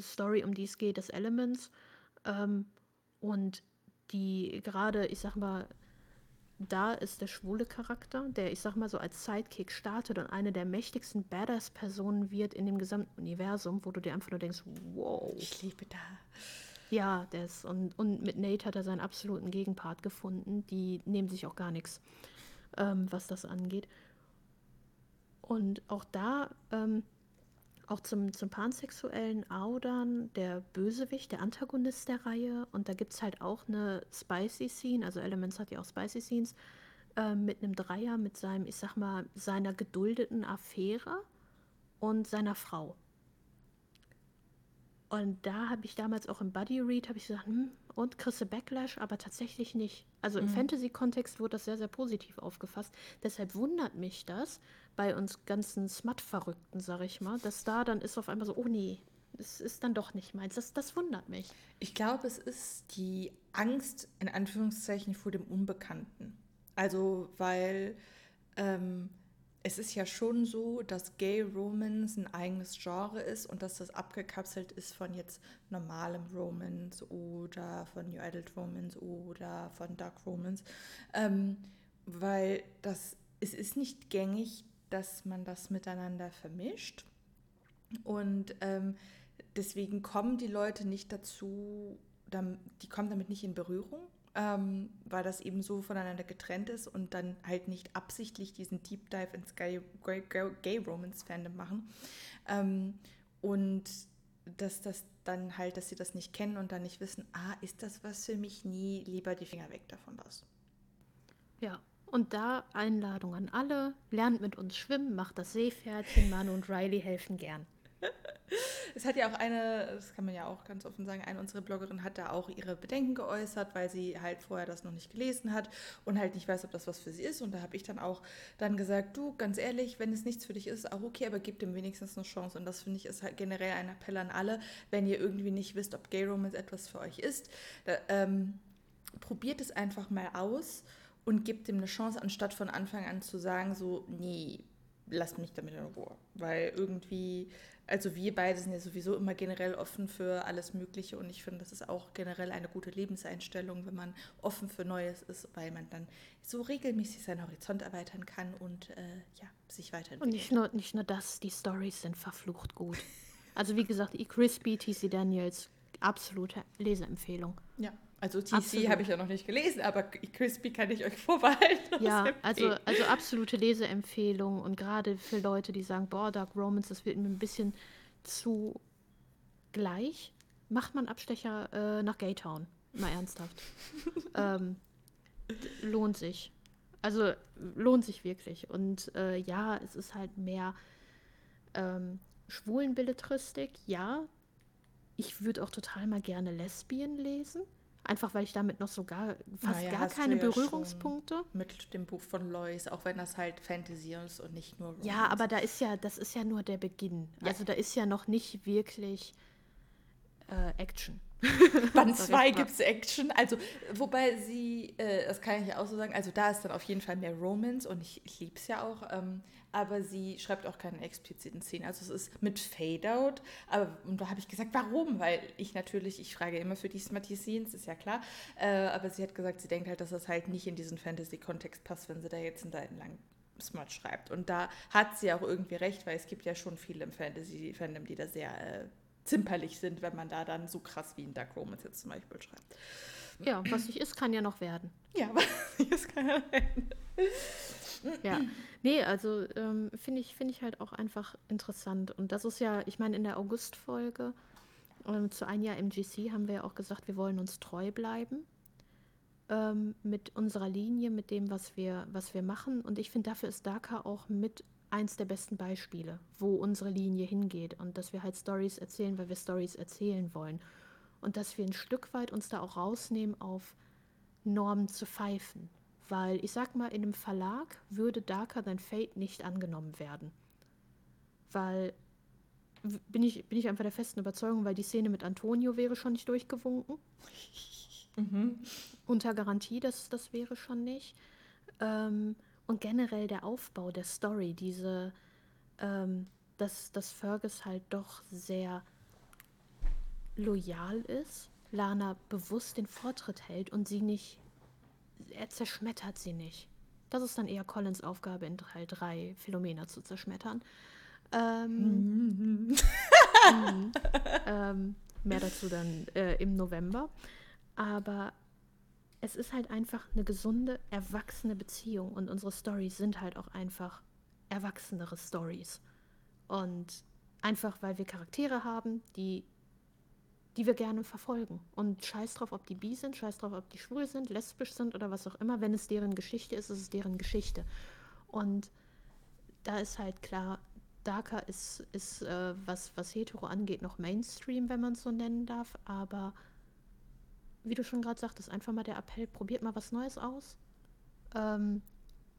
Story, um die es geht, ist Elements. Ähm, und die gerade, ich sag mal, da ist der schwule Charakter, der, ich sag mal so, als Sidekick startet und eine der mächtigsten Badass-Personen wird in dem gesamten Universum, wo du dir einfach nur denkst, wow. Ich liebe da. Ja, das. Und, und mit Nate hat er seinen absoluten Gegenpart gefunden. Die nehmen sich auch gar nichts, ähm, was das angeht. Und auch da ähm, auch zum, zum pansexuellen Audern der Bösewicht, der Antagonist der Reihe. Und da gibt es halt auch eine Spicy Scene, also Elements hat ja auch Spicy Scenes, äh, mit einem Dreier, mit seinem, ich sag mal, seiner geduldeten Affäre und seiner Frau. Und da habe ich damals auch im Buddy Read, habe ich gesagt, hm, und kriegst Backlash, aber tatsächlich nicht. Also im mhm. Fantasy-Kontext wurde das sehr, sehr positiv aufgefasst. Deshalb wundert mich das bei uns ganzen Smut-Verrückten, sag ich mal, dass da dann ist auf einmal so, oh nee, es ist dann doch nicht meins. Das, das wundert mich. Ich glaube, es ist die Angst, in Anführungszeichen, vor dem Unbekannten. Also, weil ähm, es ist ja schon so, dass Gay Romance ein eigenes Genre ist und dass das abgekapselt ist von jetzt normalem Romance oder von New Adult Romance oder von Dark Romance. Ähm, weil das, es ist nicht gängig, dass man das miteinander vermischt. Und ähm, deswegen kommen die Leute nicht dazu, die kommen damit nicht in Berührung ähm, weil das eben so voneinander getrennt ist und dann halt nicht absichtlich diesen Deep Dive ins Gay, Gay, Gay Romance Fandom machen. Ähm, und dass das dann halt, dass sie das nicht kennen und dann nicht wissen, ah, ist das was für mich? Nie, lieber die Finger weg davon was. Ja, und da Einladung an alle, lernt mit uns schwimmen, macht das Seepferdchen, Manu und Riley helfen gern. Es hat ja auch eine, das kann man ja auch ganz offen sagen, eine unserer Bloggerinnen hat da auch ihre Bedenken geäußert, weil sie halt vorher das noch nicht gelesen hat und halt nicht weiß, ob das was für sie ist. Und da habe ich dann auch dann gesagt, du, ganz ehrlich, wenn es nichts für dich ist, auch okay, aber gib dem wenigstens eine Chance. Und das finde ich ist halt generell ein Appell an alle, wenn ihr irgendwie nicht wisst, ob Gay Romance etwas für euch ist, da, ähm, probiert es einfach mal aus und gebt dem eine Chance, anstatt von Anfang an zu sagen, so, nee, lasst mich damit in Ruhe. Weil irgendwie also wir beide sind ja sowieso immer generell offen für alles Mögliche und ich finde, das ist auch generell eine gute Lebenseinstellung, wenn man offen für Neues ist, weil man dann so regelmäßig seinen Horizont erweitern kann und äh, ja, sich weiterentwickelt. Und nicht nur, nicht nur das, die Stories sind verflucht gut. Also wie gesagt, E. Crispy, T.C. Daniels, absolute Leseempfehlung. Ja. Also TC habe ich ja noch nicht gelesen, aber Crispy kann ich euch vorbehalten. Ja, also, also absolute Leseempfehlung und gerade für Leute, die sagen, boah, Dark Romance, das wird mir ein bisschen zu gleich, macht man Abstecher äh, nach Gaytown. Mal ernsthaft. ähm, lohnt sich. Also lohnt sich wirklich. Und äh, ja, es ist halt mehr ähm, Schwulenbilletristik, ja. Ich würde auch total mal gerne Lesbien lesen. Einfach weil ich damit noch so gar, fast naja, gar keine ja Berührungspunkte. Mit dem Buch von Lois, auch wenn das halt Fantasy ist und nicht nur Romance. Ja, aber da ist ja, das ist ja nur der Beginn. Ja. Also da ist ja noch nicht wirklich äh, Action. Band 2 gibt es Action. Also, wobei sie, äh, das kann ich ja auch so sagen, also da ist dann auf jeden Fall mehr Romance und ich, ich liebe es ja auch. Ähm, aber sie schreibt auch keine expliziten Szenen. Also es ist mit Fade-Out. Aber und da habe ich gesagt, warum? Weil ich natürlich, ich frage immer für die Smarty Scenes, ist ja klar. Äh, aber sie hat gesagt, sie denkt halt, dass das halt nicht in diesen Fantasy-Kontext passt, wenn sie da jetzt einen Seiten lang Smart schreibt. Und da hat sie auch irgendwie recht, weil es gibt ja schon viele im Fantasy-Fandom, die da sehr äh, zimperlich sind, wenn man da dann so krass wie in Dark Romance jetzt zum Beispiel schreibt. Ja, was nicht ist, kann ja noch werden. Ja, was nicht ist, kann ja noch werden. Ja, nee, also ähm, finde ich, find ich halt auch einfach interessant. Und das ist ja, ich meine, in der August-Folge ähm, zu ein Jahr MGC haben wir ja auch gesagt, wir wollen uns treu bleiben ähm, mit unserer Linie, mit dem, was wir, was wir machen. Und ich finde, dafür ist Daka auch mit eins der besten Beispiele, wo unsere Linie hingeht und dass wir halt Stories erzählen, weil wir Stories erzählen wollen. Und dass wir ein Stück weit uns da auch rausnehmen, auf Normen zu pfeifen. Weil ich sag mal, in einem Verlag würde Darker Than Fate nicht angenommen werden. Weil bin ich, bin ich einfach der festen Überzeugung, weil die Szene mit Antonio wäre schon nicht durchgewunken. Mhm. Unter Garantie, das, das wäre schon nicht. Ähm, und generell der Aufbau der Story, diese, ähm, dass, dass Fergus halt doch sehr loyal ist, Lana bewusst den Vortritt hält und sie nicht er zerschmettert sie nicht. Das ist dann eher Collins Aufgabe in Teil 3, Philomena zu zerschmettern. Ähm, mhm. ähm, mehr dazu dann äh, im November. Aber es ist halt einfach eine gesunde, erwachsene Beziehung und unsere Stories sind halt auch einfach erwachsenere Stories. Und einfach, weil wir Charaktere haben, die die wir gerne verfolgen. Und scheiß drauf, ob die bi sind, scheiß drauf, ob die schwul sind, lesbisch sind oder was auch immer. Wenn es deren Geschichte ist, ist es deren Geschichte. Und da ist halt klar, Darker ist, ist äh, was, was hetero angeht, noch Mainstream, wenn man es so nennen darf. Aber wie du schon gerade sagtest, einfach mal der Appell, probiert mal was Neues aus. Ähm,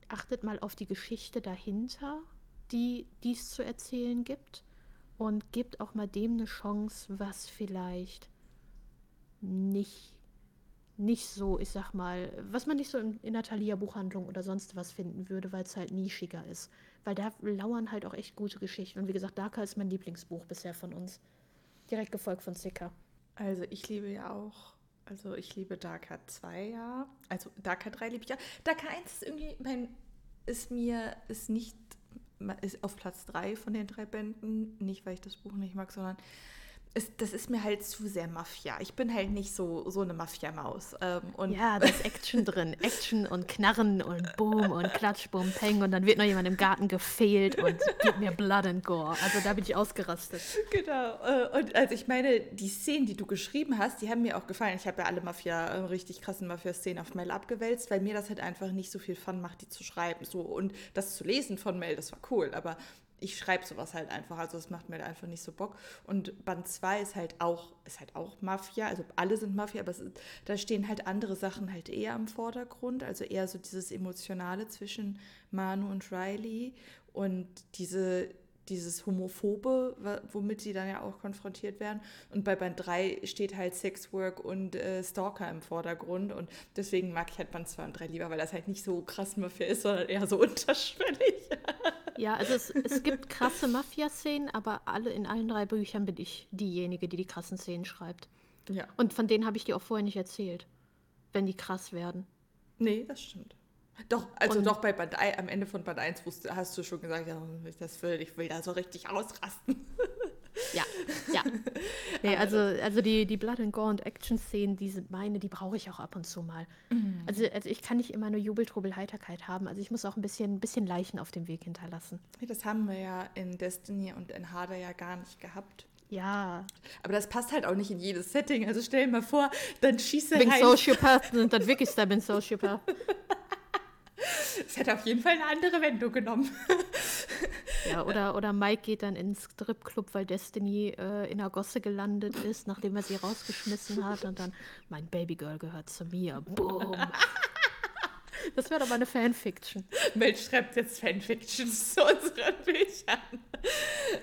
achtet mal auf die Geschichte dahinter, die es zu erzählen gibt und gibt auch mal dem eine Chance, was vielleicht nicht, nicht so, ich sag mal, was man nicht so in, in der Thalia-Buchhandlung oder sonst was finden würde, weil es halt nischiger ist. Weil da lauern halt auch echt gute Geschichten. Und wie gesagt, Darker ist mein Lieblingsbuch bisher von uns. Direkt gefolgt von Sicker. Also ich liebe ja auch, also ich liebe Darker 2 ja. Also Darker 3 liebe ich ja. Darker 1 ist irgendwie, mein, ist mir, ist nicht ist auf Platz drei von den drei Bänden. Nicht, weil ich das Buch nicht mag, sondern es, das ist mir halt zu sehr Mafia. Ich bin halt nicht so, so eine Mafia-Maus. Ähm, ja, da ist Action drin. Action und Knarren und Boom und Klatsch, Boom, Peng und dann wird noch jemand im Garten gefehlt und gibt mir Blood and Gore. Also da bin ich ausgerastet. Genau. Äh, und also ich meine, die Szenen, die du geschrieben hast, die haben mir auch gefallen. Ich habe ja alle Mafia, äh, richtig krassen Mafia-Szenen auf Mel abgewälzt, weil mir das halt einfach nicht so viel Fun macht, die zu schreiben. So, und das zu lesen von Mel, das war cool. Aber ich schreibe sowas halt einfach, also das macht mir halt einfach nicht so Bock. Und Band 2 ist halt auch, ist halt auch Mafia, also alle sind Mafia, aber ist, da stehen halt andere Sachen halt eher im Vordergrund, also eher so dieses Emotionale zwischen Manu und Riley und diese, dieses Homophobe, womit sie dann ja auch konfrontiert werden. Und bei Band 3 steht halt Sexwork und äh, Stalker im Vordergrund. Und deswegen mag ich halt Band 2 und 3 lieber, weil das halt nicht so krass Mafia ist, sondern eher so unterschwellig. Ja, also es, es gibt krasse Mafia-Szenen, aber alle in allen drei Büchern bin ich diejenige, die die krassen Szenen schreibt. Ja. Und von denen habe ich dir auch vorher nicht erzählt, wenn die krass werden. Nee, das stimmt. Doch, also und, doch bei Band 1, am Ende von Band 1 wusste, hast du schon gesagt, ja, das will, ich will da so richtig ausrasten. Ja, ja. Nee, also, also die, die Blood and Gore und Action-Szenen, die sind meine, die brauche ich auch ab und zu mal. Mhm. Also, also ich kann nicht immer nur Jubel, Trubel, Heiterkeit haben. Also ich muss auch ein bisschen, bisschen Leichen auf dem Weg hinterlassen. Das haben wir ja in Destiny und in Harder ja gar nicht gehabt. Ja. Aber das passt halt auch nicht in jedes Setting. Also stell dir mal vor, dann schießt er Bin Sociopath und dann wirklich da bin Sociopath. Es hätte auf jeden Fall eine andere Wendung genommen. Ja, oder, oder Mike geht dann ins Stripclub, weil Destiny äh, in der Gosse gelandet ist, nachdem er sie rausgeschmissen hat. Und dann, mein Babygirl gehört zu mir. Boom. Das wäre doch mal eine Fanfiction. Mel schreibt jetzt Fanfictions zu unseren Büchern.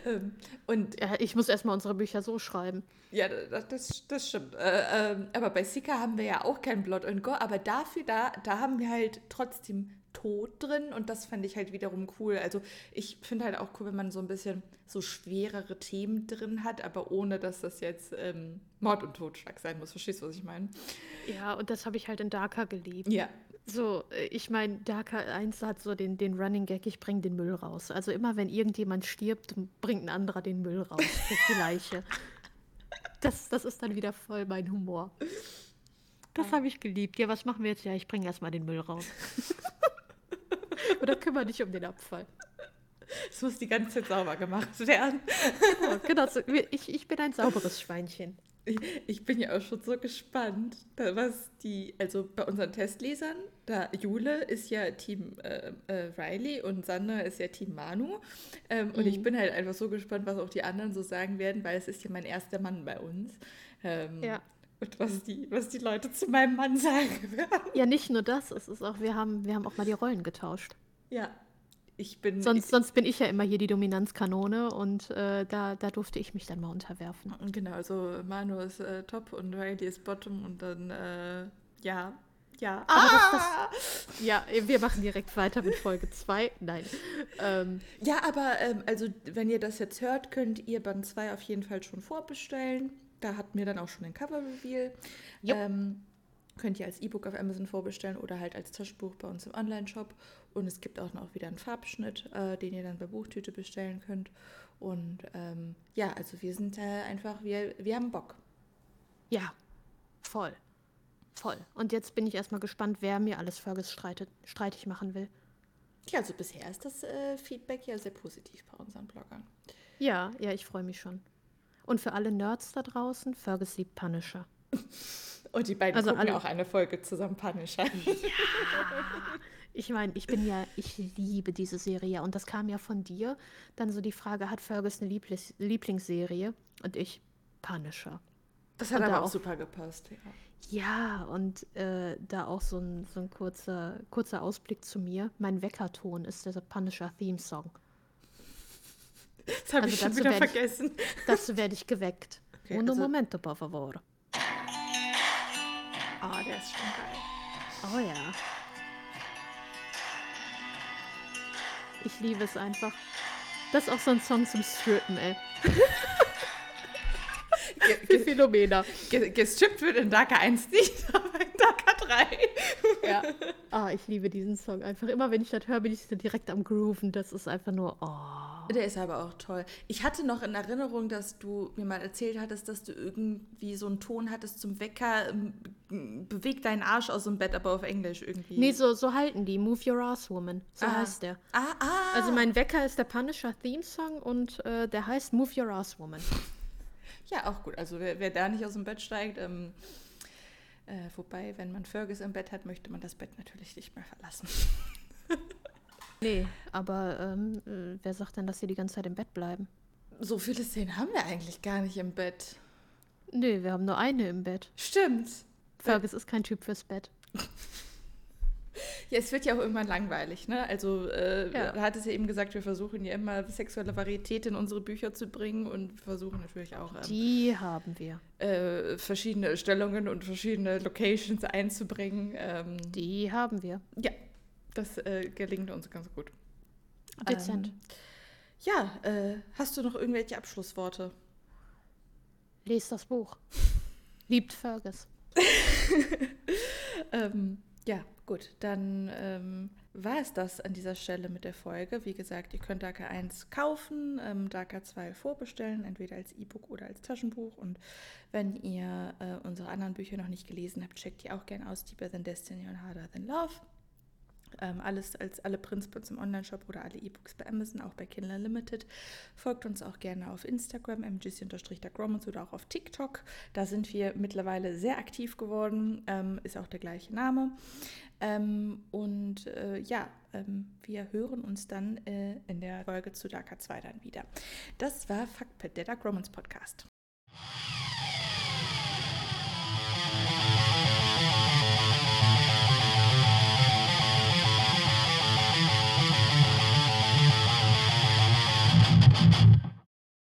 ähm, und ja, ich muss erstmal unsere Bücher so schreiben. Ja, das, das stimmt. Äh, äh, aber bei Sika haben wir ja auch kein Blood and Gore, aber dafür, da, da haben wir halt trotzdem Tod drin und das fände ich halt wiederum cool. Also ich finde halt auch cool, wenn man so ein bisschen so schwerere Themen drin hat, aber ohne, dass das jetzt ähm, Mord und Totschlag sein muss. Verstehst du, was ich meine? Ja, und das habe ich halt in Darker geliebt. Ja. So, äh, ich meine, Darker 1 hat so den, den Running Gag, ich bringe den Müll raus. Also immer, wenn irgendjemand stirbt, bringt ein anderer den Müll raus. Das die Leiche. Das, das ist dann wieder voll mein Humor. Das habe ich geliebt. Ja, was machen wir jetzt? Ja, ich bringe erstmal den Müll raus. Oder kümmere dich um den Abfall. Es muss die ganze Zeit sauber gemacht werden. Genau, genau ich, ich bin ein sauberes Schweinchen. Ich, ich, bin ja auch schon so gespannt, was die, also bei unseren Testlesern, da Jule ist ja Team äh, äh, Riley und Sander ist ja Team Manu. Ähm, mhm. Und ich mhm. bin halt einfach so gespannt, was auch die anderen so sagen werden, weil es ist ja mein erster Mann bei uns. Ähm, ja. Und was die, was die Leute zu meinem Mann sagen werden. Ja, nicht nur das, es ist auch, wir haben, wir haben auch mal die Rollen getauscht. Ja. Ich bin. Sonst, ich, sonst bin ich ja immer hier die Dominanzkanone und äh, da, da durfte ich mich dann mal unterwerfen. Genau, also Manu ist äh, top und Riley ist bottom und dann, äh, ja, ja. Ah! das, das, ja, wir machen direkt weiter mit Folge 2. Nein. Ähm. Ja, aber ähm, also, wenn ihr das jetzt hört, könnt ihr Band 2 auf jeden Fall schon vorbestellen. Da hatten wir dann auch schon den Cover-Reveal. Ähm, könnt ihr als E-Book auf Amazon vorbestellen oder halt als Taschenbuch bei uns im Online-Shop. Und es gibt auch noch wieder einen Farbschnitt, äh, den ihr dann bei Buchtüte bestellen könnt. Und ähm, ja, also wir sind äh, einfach, wir, wir haben Bock. Ja, voll. Voll. Und jetzt bin ich erstmal gespannt, wer mir alles Fergus streitet, streitig machen will. Ja, also bisher ist das äh, Feedback ja sehr positiv bei unseren Bloggern. Ja, ja, ich freue mich schon. Und für alle Nerds da draußen, Fergus liebt Punisher. Und die beiden also gucken alle... auch eine Folge zusammen Punisher. Ja. Ich meine, ich bin ja, ich liebe diese Serie und das kam ja von dir. Dann so die Frage, hat Fergus eine Lieblings Lieblingsserie? Und ich, Punisher. Das hat und aber auch, auch super gepasst, ja. Ja, und äh, da auch so ein, so ein kurzer, kurzer Ausblick zu mir. Mein Weckerton ist der Punisher Theme Song. Das habe also ich schon wieder vergessen. Ich, dazu werde ich geweckt. Okay, Uno also, momento, por favor. Ah, oh, der ist schon geil. Oh ja. Ich liebe es einfach. Das ist auch so ein Song zum Strippen, ey. Für Phänomena. Gestrippt wird in Darker 1 nicht, aber in Darker 3. ja. Ah, ich liebe diesen Song einfach. Immer wenn ich das höre, bin ich direkt am Grooven. Das ist einfach nur, oh. Der ist aber auch toll. Ich hatte noch in Erinnerung, dass du mir mal erzählt hattest, dass du irgendwie so einen Ton hattest zum Wecker. Ähm, beweg deinen Arsch aus dem Bett, aber auf Englisch irgendwie. Nee, so, so halten die. Move Your Ass Woman. So ah. heißt der. Ah, ah. Also mein Wecker ist der Punisher Theme Song und äh, der heißt Move Your Ass Woman. Ja, auch gut. Also wer, wer da nicht aus dem Bett steigt, ähm, äh, wobei, wenn man Fergus im Bett hat, möchte man das Bett natürlich nicht mehr verlassen. Nee, aber ähm, äh, wer sagt denn, dass sie die ganze Zeit im Bett bleiben? So viele Szenen haben wir eigentlich gar nicht im Bett. Nee, wir haben nur eine im Bett. Stimmt. Fergus ist kein Typ fürs Bett. Ja, es wird ja auch irgendwann langweilig, ne? Also, äh, ja. hat es ja eben gesagt, wir versuchen ja immer sexuelle Varietät in unsere Bücher zu bringen und versuchen natürlich auch. Ähm, Die haben wir. Äh, verschiedene Stellungen und verschiedene Locations einzubringen. Ähm, Die haben wir. Ja, das äh, gelingt uns ganz gut. Dezent. Ähm, ja, äh, hast du noch irgendwelche Abschlussworte? Lest das Buch. Liebt Fergus. ähm, ja, gut. Dann ähm, war es das an dieser Stelle mit der Folge. Wie gesagt, ihr könnt DACA 1 kaufen, ähm, DACA 2 vorbestellen, entweder als E-Book oder als Taschenbuch. Und wenn ihr äh, unsere anderen Bücher noch nicht gelesen habt, checkt die auch gerne aus. Deeper Than Destiny und Harder Than Love. Ähm, alles als alle uns im Onlineshop oder alle E-Books bei Amazon, auch bei Kindle Limited. Folgt uns auch gerne auf Instagram, mgc-gromans oder auch auf TikTok. Da sind wir mittlerweile sehr aktiv geworden, ähm, ist auch der gleiche Name. Ähm, und äh, ja, ähm, wir hören uns dann äh, in der Folge zu Darker 2 dann wieder. Das war Fuckpit, der Dark Romans Podcast.